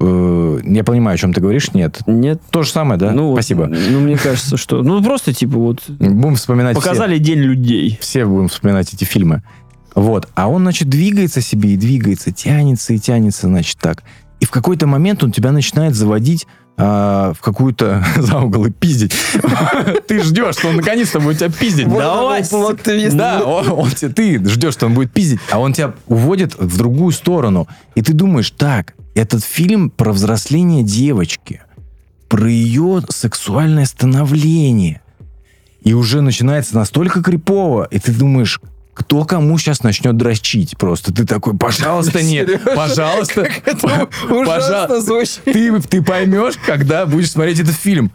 Э, Я понимаю, о чем ты говоришь, нет. Нет? То же самое, да? Ну, вот, Спасибо. Ну, мне кажется, что... Ну, просто, типа, вот... Будем вспоминать все. Показали День людей. все будем вспоминать эти фильмы. Вот. А он, значит, двигается себе и двигается, тянется и тянется, значит, так. И в какой-то момент он тебя начинает заводить а, в какую-то за угол и пиздить. Ты ждешь, что он наконец-то будет тебя пиздить. Давай. Да, он, ты ждешь, что он будет пиздить, а он тебя уводит в другую сторону. И ты думаешь, так, этот фильм про взросление девочки, про ее сексуальное становление. И уже начинается настолько крипово, и ты думаешь, кто кому сейчас начнет дрочить просто. Ты такой, пожалуйста, нет, Сережа, пожалуйста, Это пожа- ужасно звучит. ты, ты поймешь, когда будешь смотреть этот фильм.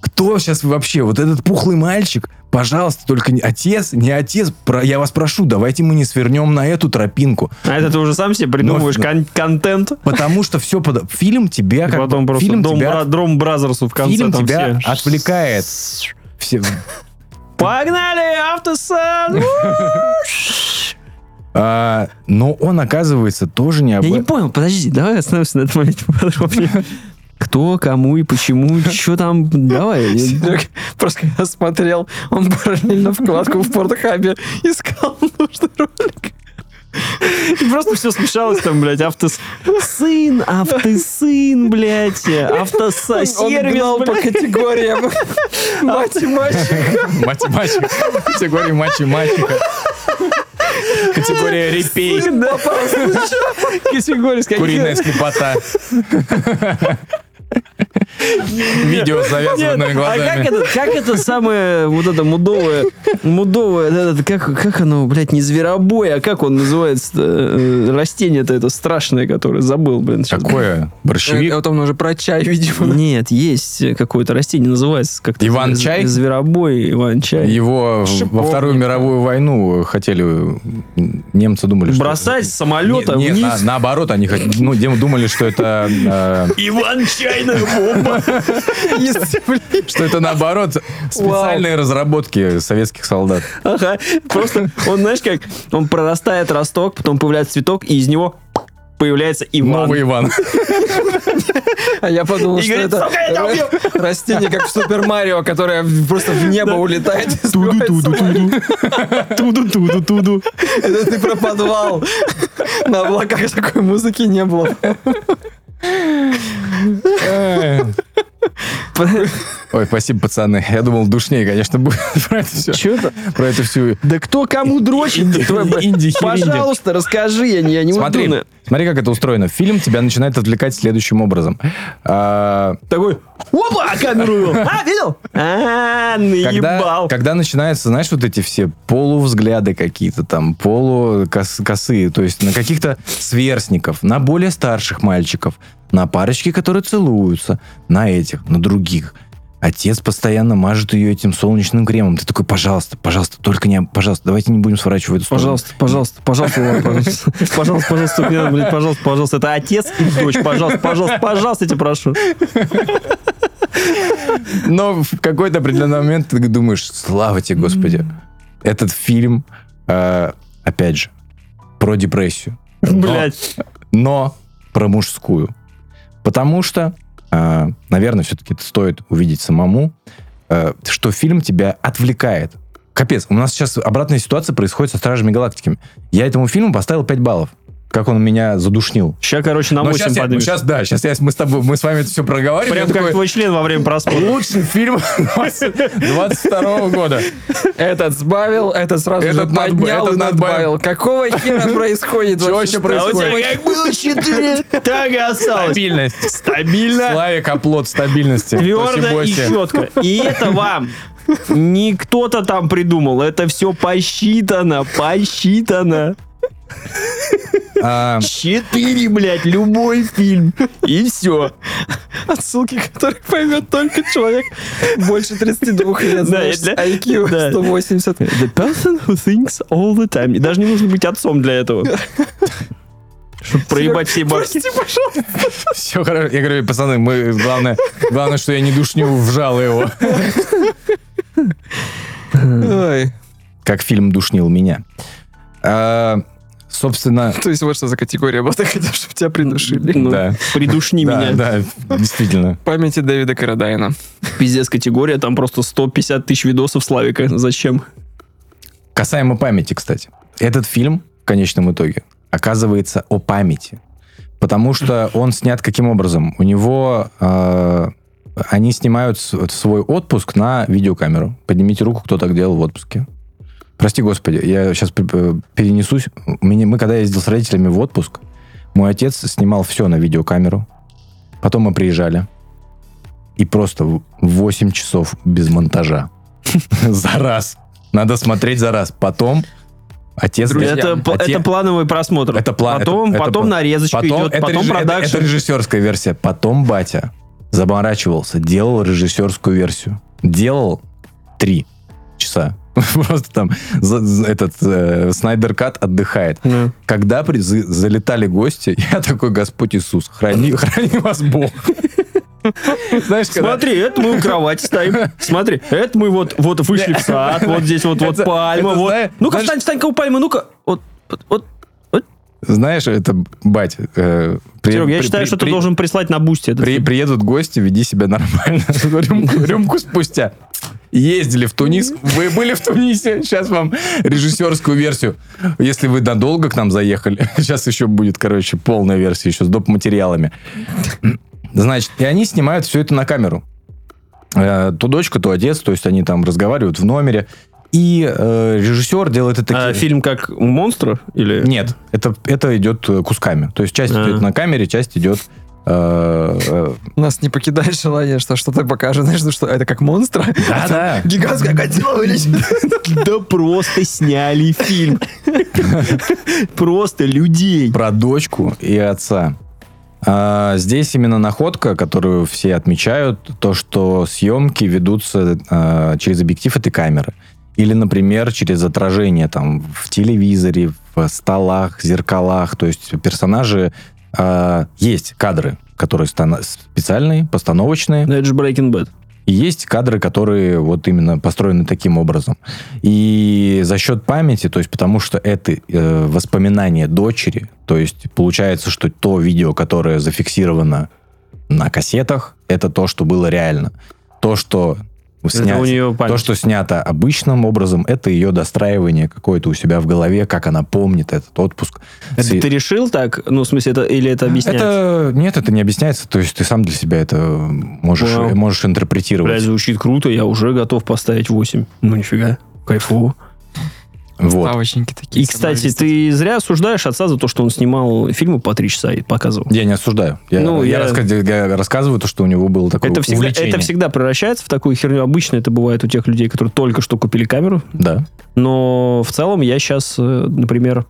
Кто сейчас вообще? Вот этот пухлый мальчик, пожалуйста, только не отец, не отец. Про, я вас прошу, давайте мы не свернем на эту тропинку. А это ты уже сам себе придумываешь кон- контент. Потому что все под... фильм тебя И как потом просто фильм Дом, тебя, Бра- Дром Бразерсу в конце фильм там тебя все. отвлекает. Все- Погнали, автосан! а, но он оказывается тоже не об Я не понял, подожди, давай остановимся на этом моменте поподробнее. Кто, кому и почему, что там, давай. Серега Просто смотрел, он параллельно вкладку в портхабе искал нужный ролик. И просто все смешалось там, блядь, автос... Сын, автосын, блядь, автоса... Он гнал по категориям. Мать и мальчик. Мать и мачеха. Категория мать и мачеха. Категория репей. Сын, да, Категория, с каких- Куриная слепота. Видео с завязанными Нет, глазами. А как это, как это самое вот это мудовое, мудовое, это, как, как оно, блядь, не зверобой, а как он называется растение-то это страшное, которое забыл, блин. сейчас. Какое? Борщевик? Вот он уже про чай, видимо. Нет, есть какое-то растение, называется как-то... Иван-чай? Зверобой, Иван-чай. Его в- во Шиповник. Вторую мировую войну хотели, немцы думали, что... Бросать с самолета Нет, вниз. на- наоборот, они ну, думали, что это, э, Иван-чайная бомба. что это наоборот специальные разработки советских солдат. Ага. Просто он, знаешь, как он прорастает росток, потом появляется цветок, и из него появляется Иван. Новый Иван. А я подумал, что это растение, как в Супер Марио, которое просто в небо улетает. сбивается. Туду-туду-туду. Это ты про подвал. На облаках такой музыки не было. Ой, спасибо, пацаны. Я думал, душнее, конечно, будет про это все. Че это? Про эту всю... Да кто кому дрочит? Пожалуйста, расскажи, я не, Смотри, смотри, как это устроено. Фильм тебя начинает отвлекать следующим образом. А, Такой, опа, камеру вел. А, видел? А, когда, наебал. когда начинаются, знаешь, вот эти все полувзгляды какие-то там, полукосые, то есть на каких-то сверстников, на более старших мальчиков, на парочки, которые целуются, на этих, на других. Отец постоянно мажет ее этим солнечным кремом. Ты такой, пожалуйста, пожалуйста, только не, пожалуйста, давайте не будем сворачивать эту сторону. Пожалуйста, пожалуйста, пожалуйста, пожалуйста. Пожалуйста, пожалуйста, только не надо, блядь, пожалуйста, пожалуйста. Это отец и дочь, пожалуйста, пожалуйста, пожалуйста, я тебя прошу. Но в какой-то определенный момент ты думаешь, слава тебе, Господи, этот фильм, э, опять же, про депрессию. Но- Блядь. но про мужскую. Потому что, наверное, все-таки стоит увидеть самому, э, что фильм тебя отвлекает. Капец, у нас сейчас обратная ситуация происходит со Стражами Галактики. Я этому фильму поставил 5 баллов. Как он меня задушнил. Сейчас, короче, на Но 8 сейчас, я- поднимешь. сейчас, да, сейчас я- мы с тобой, мы с вами это все проговариваем. Прям как такой, твой член во время просмотра. Лучший фильм 22 года. Этот сбавил, этот сразу Этот же поднял этот и надбавил. надбавил. Какого хера происходит? Чё вообще? происходит? А у тебя как было 4, так и осталось. Стабильность. Стабильно, Славик, оплот стабильности. твердо и четко. И это вам не кто-то там придумал. Это все посчитано, посчитано. А, Четыре, блядь, любой фильм. И все. Отсылки, которые поймет только человек больше 32 лет. Знаешь, IQ да. 180. The person who thinks all the time. И даже не нужно быть отцом для этого. Чтобы проебать все бабки. Прости, пожалуйста. Все хорошо. Я говорю, пацаны, мы главное, главное, что я не душню вжал его. Ой. Как фильм душнил меня. Собственно, То есть вот что за категория была, ты хотел, чтобы тебя придушили. Ну, Да. Придушни меня. да, действительно. Памяти Дэвида Карадайна. Пиздец категория, там просто 150 тысяч видосов Славика. Зачем? Касаемо памяти, кстати. Этот фильм в конечном итоге оказывается о памяти. Потому что он снят каким образом? У него... э, они снимают свой отпуск на видеокамеру. Поднимите руку, кто так делал в отпуске. Прости, господи, я сейчас перенесусь. У меня, мы когда ездил с родителями в отпуск, мой отец снимал все на видеокамеру. Потом мы приезжали. И просто 8 часов без монтажа. За раз. Надо смотреть за раз. Потом отец... Друзья, это, отец- это плановый просмотр. Это план- Потом, это- это потом план. нарезочка Потом, идет, это потом реж- это- продакшн. Это, режиссерская версия. Потом батя заморачивался, делал режиссерскую версию. Делал три часа. Просто там этот э, Снайдер Кат отдыхает. Да. Когда при- за- залетали гости, я такой, Господь Иисус, храни, храни вас Бог. Знаешь, когда... Смотри, это мы у кровати стоим. Смотри, это мы вот, вот вышли в сад, вот здесь вот, вот пальма, вот. Ну-ка, встань, встань-ка у пальмы, ну-ка. Вот, вот. Знаешь, это, бать, э, при- Серег, я при- считаю, при- что ты при- должен прислать на бусте При- приедут гости, веди себя нормально. Рюмку, рюмку спустя. Ездили в Тунис. Вы были в Тунисе. Сейчас вам режиссерскую версию. Если вы надолго к нам заехали, сейчас еще будет, короче, полная версия еще с доп. материалами. Значит, и они снимают все это на камеру. Э, То дочка, то отец, то есть они там разговаривают в номере. И э, режиссер делает это А, фильм как монстр? Или... Нет, это, это идет э, кусками. То есть часть А. идет на камере, часть идет... э, э, Нас не покидает желание, что что-то покажет, знаешь, ну что это как монстра. Да-да. Гигантская Годзилла вылезет. Да просто сняли фильм. Просто людей. про дочку и отца. А, здесь именно находка, которую все отмечают, то, что съемки ведутся а, через объектив этой камеры. Или, например, через отражение там в телевизоре, в столах, зеркалах. То есть персонажи... а, есть кадры, которые специальные, постановочные. Ну, это же Breaking Bad. И есть кадры, которые вот именно построены таким образом. И за счет памяти, то есть потому что это э, воспоминания дочери, то есть получается, что то видео, которое зафиксировано на кассетах, это то, что было реально. То, что снять- у нее память. то, что снято обычным образом, это ее достраивание какое-то у себя в голове, как она помнит этот отпуск. Это С- ты решил так? Ну, в смысле, это или это объясняется? это нет, это не объясняется. То есть ты сам для себя это можешь, Вау. можешь интерпретировать. Блядь, звучит круто, я уже готов поставить 8. Ну, нифига. Кайфово. Вот. Ставочники такие. И, кстати, ты зря осуждаешь отца за то, что он снимал фильмы по три часа и показывал. Я не осуждаю. Я, Ну, я я- раска- я рассказываю то, что у него было такое Это всегда, увлечение. это всегда превращается в такую херню. Обычно это бывает у тех людей, которые только что купили камеру. Да. Но в целом я сейчас, например,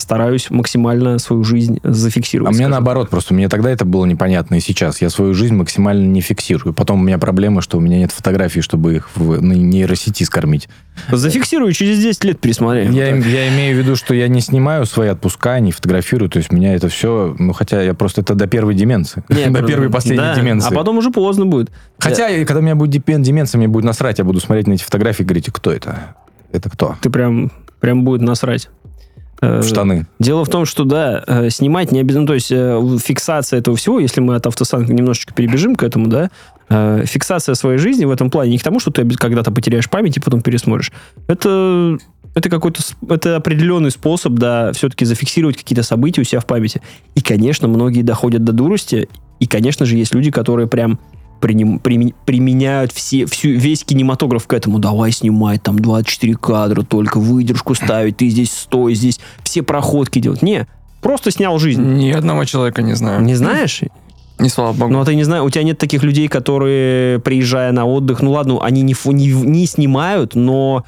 стараюсь максимально свою жизнь зафиксировать. А мне наоборот, просто мне тогда это было непонятно, и сейчас. Я свою жизнь максимально не фиксирую. Потом у меня проблема, что у меня нет фотографий, чтобы их в на нейросети скормить. Зафиксирую, через 10 лет пересмотрю. Я, я имею в виду, что я не снимаю свои отпуска, не фотографирую. То есть меня это все... Ну, хотя я просто это до первой деменции. Не, до первой и последней да, деменции. А потом уже поздно будет. Хотя, и когда у меня будет деменция, мне будет насрать. Я буду смотреть на эти фотографии и говорить, кто это? Это кто? Ты прям, прям будет насрать. Э, В штаны. Дело в том, что, да, э, снимать не обязательно, то есть э, фиксация этого всего, если мы от автосанка немножечко перебежим к этому, да, фиксация своей жизни в этом плане не к тому, что ты когда-то потеряешь память и потом пересмотришь. Это, это какой-то, это определенный способ, да, все-таки зафиксировать какие-то события у себя в памяти. И, конечно, многие доходят до дурости, и, конечно же, есть люди, которые прям приним- прими- применяют все, всю, весь кинематограф к этому. Давай снимай там 24 кадра, только выдержку ставить, ты здесь стой, здесь все проходки делать. Не, просто снял жизнь. Ни одного человека не знаю. Не знаешь? Не слава богу. Ну, а ты не знаешь, у тебя нет таких людей, которые, приезжая на отдых, ну ладно, они не, не, не снимают, но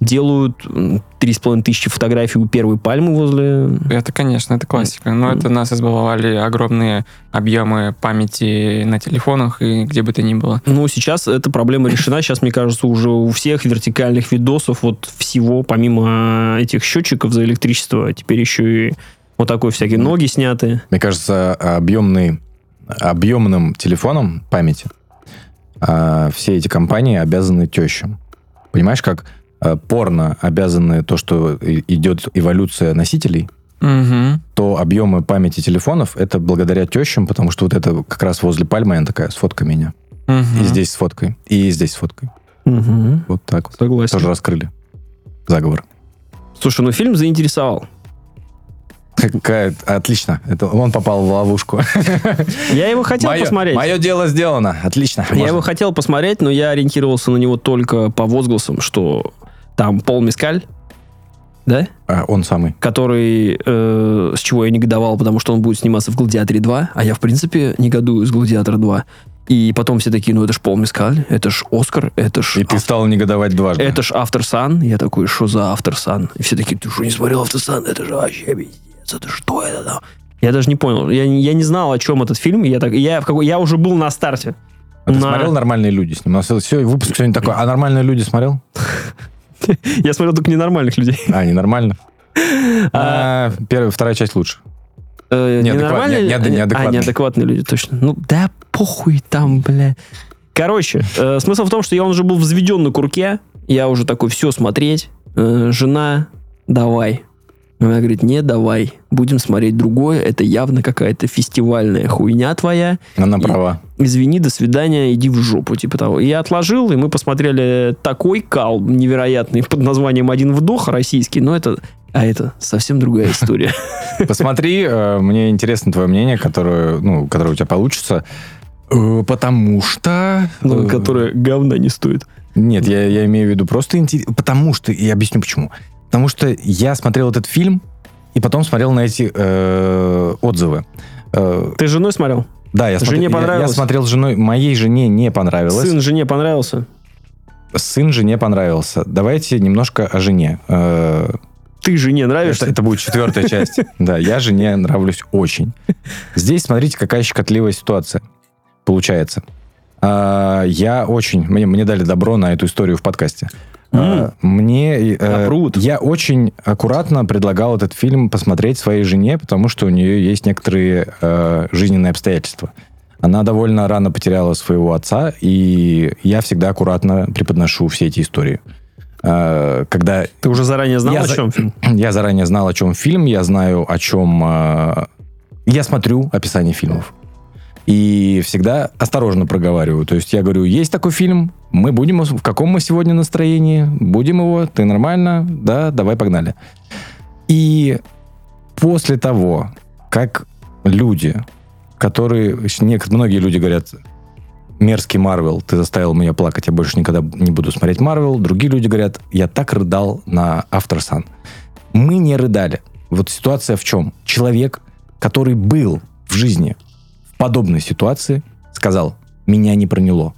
делают м, 3,5 тысячи фотографий у первой пальмы возле... Это, конечно, это классика. Но это нас избаловали огромные объемы памяти на телефонах и где бы то ни было. Ну, сейчас эта проблема решена. Сейчас, мне кажется, уже у всех вертикальных видосов вот всего, помимо этих счетчиков за электричество, теперь еще и вот такой всякие ноги сняты. Мне кажется, объемный, объемным телефоном памяти а, все эти компании обязаны тещам. Понимаешь, как а, порно обязаны то, что идет эволюция носителей, Угу. то объемы памяти телефонов это благодаря тещам, потому что вот это как раз возле пальмы она такая, сфоткай меня. И здесь с фоткой, и здесь с фоткой. Вот так вот. Согласен. Тоже раскрыли заговор. Слушай, ну фильм заинтересовал. Какая... Отлично. Это он попал в ловушку. Я его хотел Мое- посмотреть. Мое дело сделано. Отлично. Я Можно. его хотел посмотреть, но я ориентировался на него только по возгласам, что там Пол Мискаль, да? А, он самый. Который, э, с чего я негодовал, потому что он будет сниматься в «Гладиаторе 2», а я, в принципе, негодую с «Гладиатора 2». И потом все такие, ну это ж Пол Мискаль, это ж Оскар, это ж... И ты ав- стал негодовать дважды. Это ж Автор Сан. Я такой, что за Автор Сан? И все такие, ты что, не смотрел Автор Сан? Это же вообще пиздец, это что это там? Я даже не понял. Я, я не знал, о чем этот фильм. Я, так, я, в какой, я уже был на старте. А ты на- смотрел «Нормальные люди» с ним? У нас все, выпуск сегодня такой. А «Нормальные люди» смотрел? Я смотрел только ненормальных людей. А, ненормально. А, Первая, вторая часть лучше. Э, Неадекват- не- не- неадекватные. А, неадекватные люди, точно. Ну, да похуй там, бля. Короче, э, смысл в том, что я уже был взведен на курке. Я уже такой, все, смотреть. Э, жена, давай. Она говорит, не, давай. Будем смотреть другое. Это явно какая-то фестивальная хуйня твоя. Она И- права. Извини, до свидания, иди в жопу, типа того. И я отложил, и мы посмотрели такой кал невероятный под названием «Один вдох» российский, но это... А это совсем другая история. Посмотри, э, мне интересно твое мнение, которое, ну, которое у тебя получится. Э, Потому что... Ну, э, которая говна не стоит. Нет, я, я имею в виду просто интересно. Потому что, и объясню почему. Потому что я смотрел этот фильм, и потом смотрел на эти э, отзывы. Э, Ты с женой смотрел? да, я, Жене смотрел, я- я, смотрел с женой. Моей жене не понравилось. Сын жене понравился? Сын жене понравился. Давайте немножко о жене. Э, Ты жене Это, нравишься? это будет четвертая часть. Да, я жене нравлюсь очень. Здесь, смотрите, какая щекотливая ситуация получается. А, Я очень... Мне, мне дали добро на эту историю в подкасте. А, Мне... э. Я очень аккуратно предлагал этот фильм посмотреть своей жене, потому что у нее есть некоторые э, жизненные обстоятельства. Она довольно рано потеряла своего отца, и я всегда аккуратно преподношу все эти истории. А, Когда Ты уже заранее знал, Я о за- чем фильм? я заранее знал, о чем фильм, я знаю, о чем... э, Я смотрю описание фильмов. И всегда осторожно проговариваю. То есть я говорю, есть такой фильм, мы будем... В каком мы сегодня настроении? Будем его? Ты нормально? Да, давай, погнали. И после того, как люди, которые... нек- Многие люди говорят, мерзкий Марвел, ты заставил меня плакать, я больше никогда не буду смотреть Марвел. Другие люди говорят, я так рыдал на After Sun. Мы не рыдали. Вот ситуация в чем? Человек, который был в жизни подобной ситуации, сказал, меня не проняло.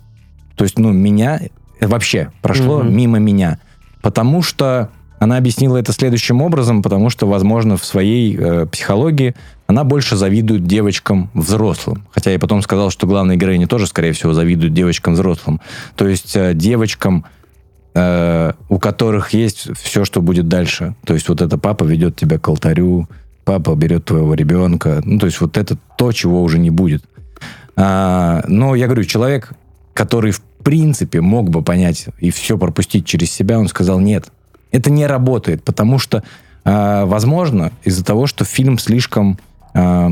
То есть, ну, меня вообще прошло Мгм. мимо меня. Потому что она объяснила это следующим образом, потому что, возможно, в своей э, психологии она больше завидует девочкам взрослым. Хотя я потом сказал, что главная героиня тоже, скорее всего, завидует девочкам взрослым. То есть э, девочкам, э, у которых есть все, что будет дальше. То есть вот это папа ведет тебя к алтарю, папа берет твоего ребенка. Ну, то есть вот это то, чего уже не будет. А, но я говорю, человек, который в принципе мог бы понять и все пропустить через себя, он сказал, нет, это не работает, потому что, а, возможно, из-за того, что фильм слишком а,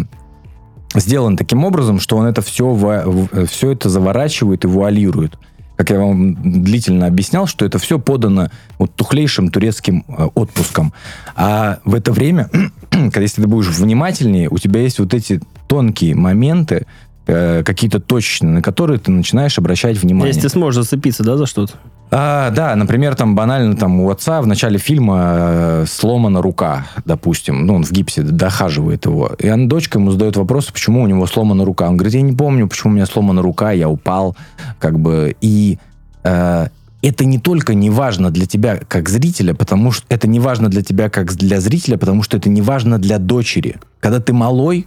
сделан таким образом, что он это все, все это заворачивает и вуалирует. Как я вам длительно объяснял, что это все подано вот тухлейшим турецким э, отпуском. А в это время, когда если ты будешь внимательнее, у тебя есть вот эти тонкие моменты, э, какие-то точечные, на которые ты начинаешь обращать внимание. Если ты сможешь зацепиться, да, за что-то? А, да, например, там банально там у отца в начале фильма э, сломана рука, допустим, ну, он в гипсе дохаживает его. И она, дочка ему задает вопрос, почему у него сломана рука. Он говорит, я не помню, почему у меня сломана рука, я упал, как бы, и э, это не только не важно для тебя как зрителя, потому что это не важно для тебя как для зрителя, потому что это не важно для дочери. Когда ты малой,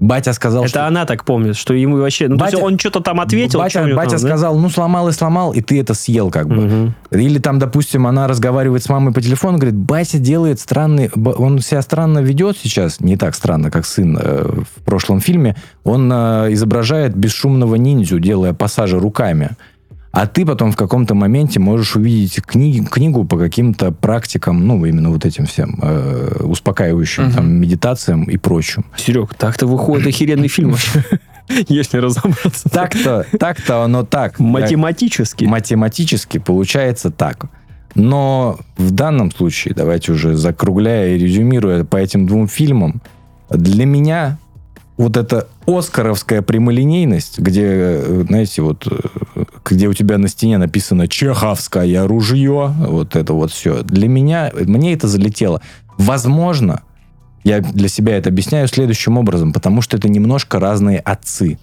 батя сказал, Это что... она так помнит, что ему вообще... Ну, то есть Батя- он что-то там ответил. Батя, что батя там, да? сказал, ну сломал и сломал, и ты это съел как бы. Мгм. Или там, допустим, она разговаривает с мамой по телефону, говорит, батя делает странный, он себя странно ведет сейчас, не так странно, как сын э, в прошлом фильме, он э, изображает бесшумного ниндзю, делая пассажи руками. А ты потом в каком-то моменте можешь увидеть книги, книгу по каким-то практикам, ну, именно вот этим всем э, успокаивающим, Мгм. там, медитациям и прочим. Серег, так-то выходит охеренный фильм. Если разобраться. Так-то, так-то оно так. Математически. математически получается так. Но в данном случае, давайте уже закругляя и резюмируя по этим двум фильмам, Для меня вот эта оскаровская прямолинейность, где, э, знаете, вот, э, где у тебя на стене написано «Чеховское ружье», вот это вот все. Для меня, мне это залетело. Возможно, я для себя это объясняю следующим образом, потому что это немножко разные отцы.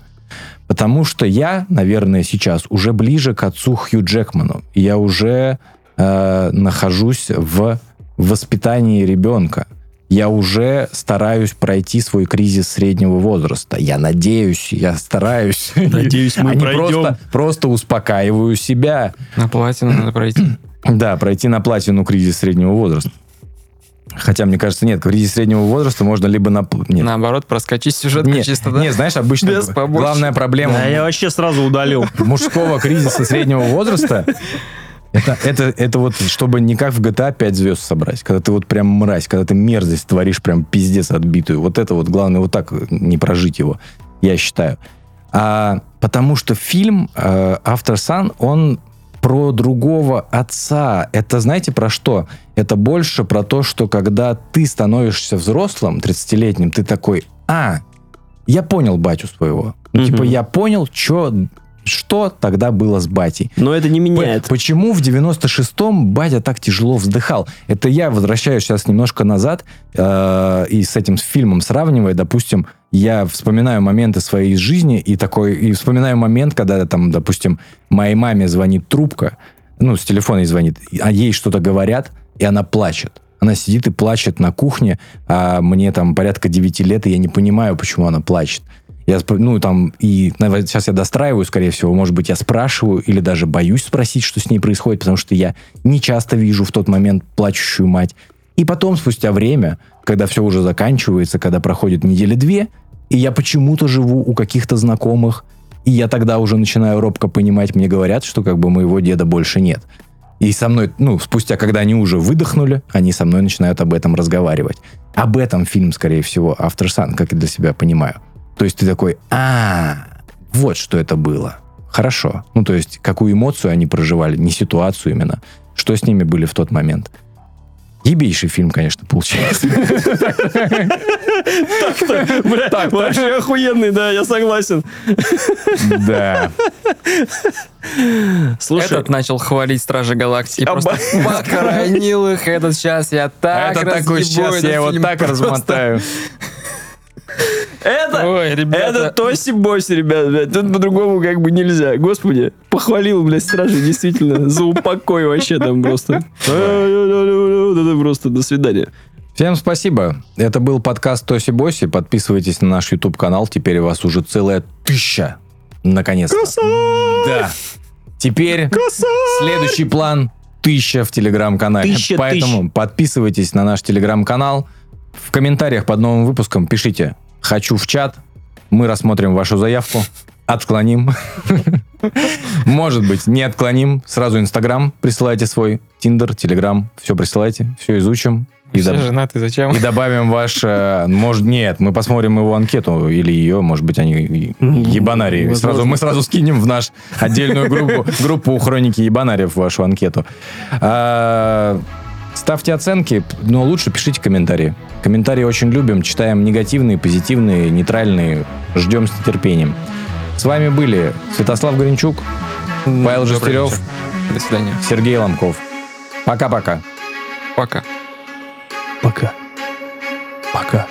Потому что я, наверное, сейчас уже ближе к отцу Хью Джекману. Я уже э, нахожусь в воспитании ребенка. Я уже стараюсь пройти свой кризис среднего возраста. Я надеюсь, я стараюсь. Надеюсь, мы а не пройдем. просто, просто успокаиваю себя. На платину надо пройти. Да, пройти на платину кризис среднего возраста. Хотя, мне кажется, нет, кризис среднего возраста можно либо на... Нет, Наоборот, проскочить сюжет нет, чисто, да? нет, знаешь, обычно Без главная проблема Да, я вообще сразу удалил. мужского кризиса среднего возраста это, это, это вот, чтобы не как в GTA 5 звезд собрать, когда ты вот прям мразь, когда ты мерзость творишь прям пиздец отбитую. Вот это вот главное, вот так не прожить его, я считаю. А, потому что фильм э, After Sun, он про другого отца. Это знаете про что? Это больше про то, что когда ты становишься взрослым, 30-летним, ты такой, а, я понял батю своего. Ну, Мгм. типа, я понял, чё, что тогда было с батей. Но это не меняет. Почему в 96-м батя так тяжело вздыхал? Это я возвращаюсь сейчас немножко назад э, и с этим фильмом сравнивая, допустим, я вспоминаю моменты своей жизни и такой и вспоминаю момент, когда там, допустим, моей маме звонит трубка, ну с телефона ей звонит, а ей что-то говорят, и она плачет. Она сидит и плачет на кухне, а мне там порядка 9 лет, и я не понимаю, почему она плачет. Я, ну, там, и сейчас я достраиваю, скорее всего, может быть, я спрашиваю или даже боюсь спросить, что с ней происходит, потому что я не часто вижу в тот момент плачущую мать. И потом, спустя время, когда все уже заканчивается, когда проходит недели две, и я почему-то живу у каких-то знакомых, и я тогда уже начинаю робко понимать, мне говорят, что как бы моего деда больше нет. И со мной, ну, спустя, когда они уже выдохнули, они со мной начинают об этом разговаривать. Об этом фильм, скорее всего, After Sun, как я для себя понимаю. То есть ты такой, а, вот что это было. Хорошо. Ну, то есть, какую эмоцию они проживали, не ситуацию именно. Что с ними были в тот момент. Ебейший фильм, конечно, получается. Бля, вообще охуенный, да, я согласен. Да. Слушай, Этот начал хвалить Стражи Галактики. Просто похоронил их. Этот сейчас я так Это такой сейчас я его так размотаю. Это, Ой, это ребята. тоси-боси, ребят, блядь. Тут по-другому как бы нельзя. Господи, похвалил, блядь, стражи, действительно, за упокой вообще там просто. Это просто до свидания. Всем спасибо. Это был подкаст Тоси Боси. Подписывайтесь на наш YouTube канал. Теперь у вас уже целая тысяча. Наконец-то. Да. Теперь следующий план тысяча в телеграм-канале. Тысяча Поэтому подписывайтесь на наш телеграм-канал. В комментариях под новым выпуском пишите «Хочу в чат». Мы рассмотрим вашу заявку. Отклоним. Может быть, не отклоним. Сразу Инстаграм присылайте свой. Тиндер, Телеграм. Все присылайте. Все изучим. И Все доб- женаты, зачем? и добавим ваш... э, Может, нет, мы посмотрим его анкету или ее, может быть, они и- ебанарии. Возможно. Сразу, мы сразу скинем в наш отдельную группу, группу хроники ебанариев вашу анкету. Ставьте оценки, но лучше пишите комментарии. Комментарии очень любим, читаем негативные, позитивные, нейтральные. Ждем с нетерпением. С вами были Святослав Горенчук, Павел Жестерев. До свидания. Сергей Ломков. Пока-пока. Пока. Пока. Пока.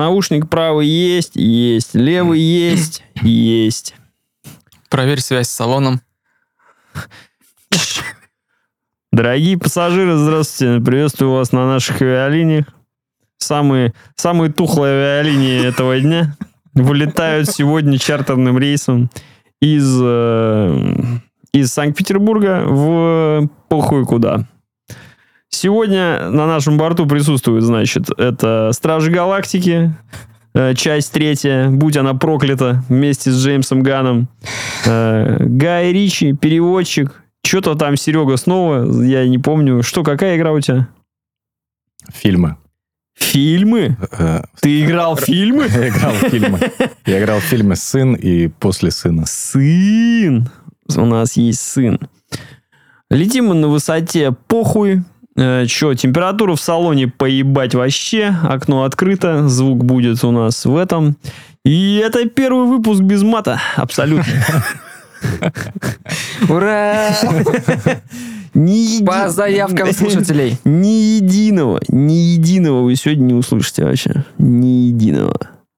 Наушник правый есть, есть. Левый есть, есть. Проверь связь с салоном. Дорогие пассажиры, здравствуйте. Приветствую вас на наших авиалиниях. Самые, самые тухлые авиалинии этого дня вылетают сегодня чартерным рейсом из, э, из Санкт-Петербурга в похуй куда. Сегодня на нашем борту присутствует, значит, это Стражи Галактики, э, часть третья, будь она проклята, вместе с Джеймсом Ганом. Э, Гай Ричи, переводчик. Что-то там Серега снова, я не помню. Что, какая игра у тебя? Фильмы. Фильмы? Э, Ты играл в фильмы? Я играл в фильмы. Я играл в фильмы «Сын» и «После сына». Сын. У нас есть сын. Летим мы на высоте похуй. Че, температура в салоне поебать вообще. Окно открыто. Звук будет у нас в этом. И это первый выпуск без мата. Абсолютно. Ура! Ни еди- По заявкам слушателей. Ни единого, ни единого вы сегодня не услышите вообще. Ни единого.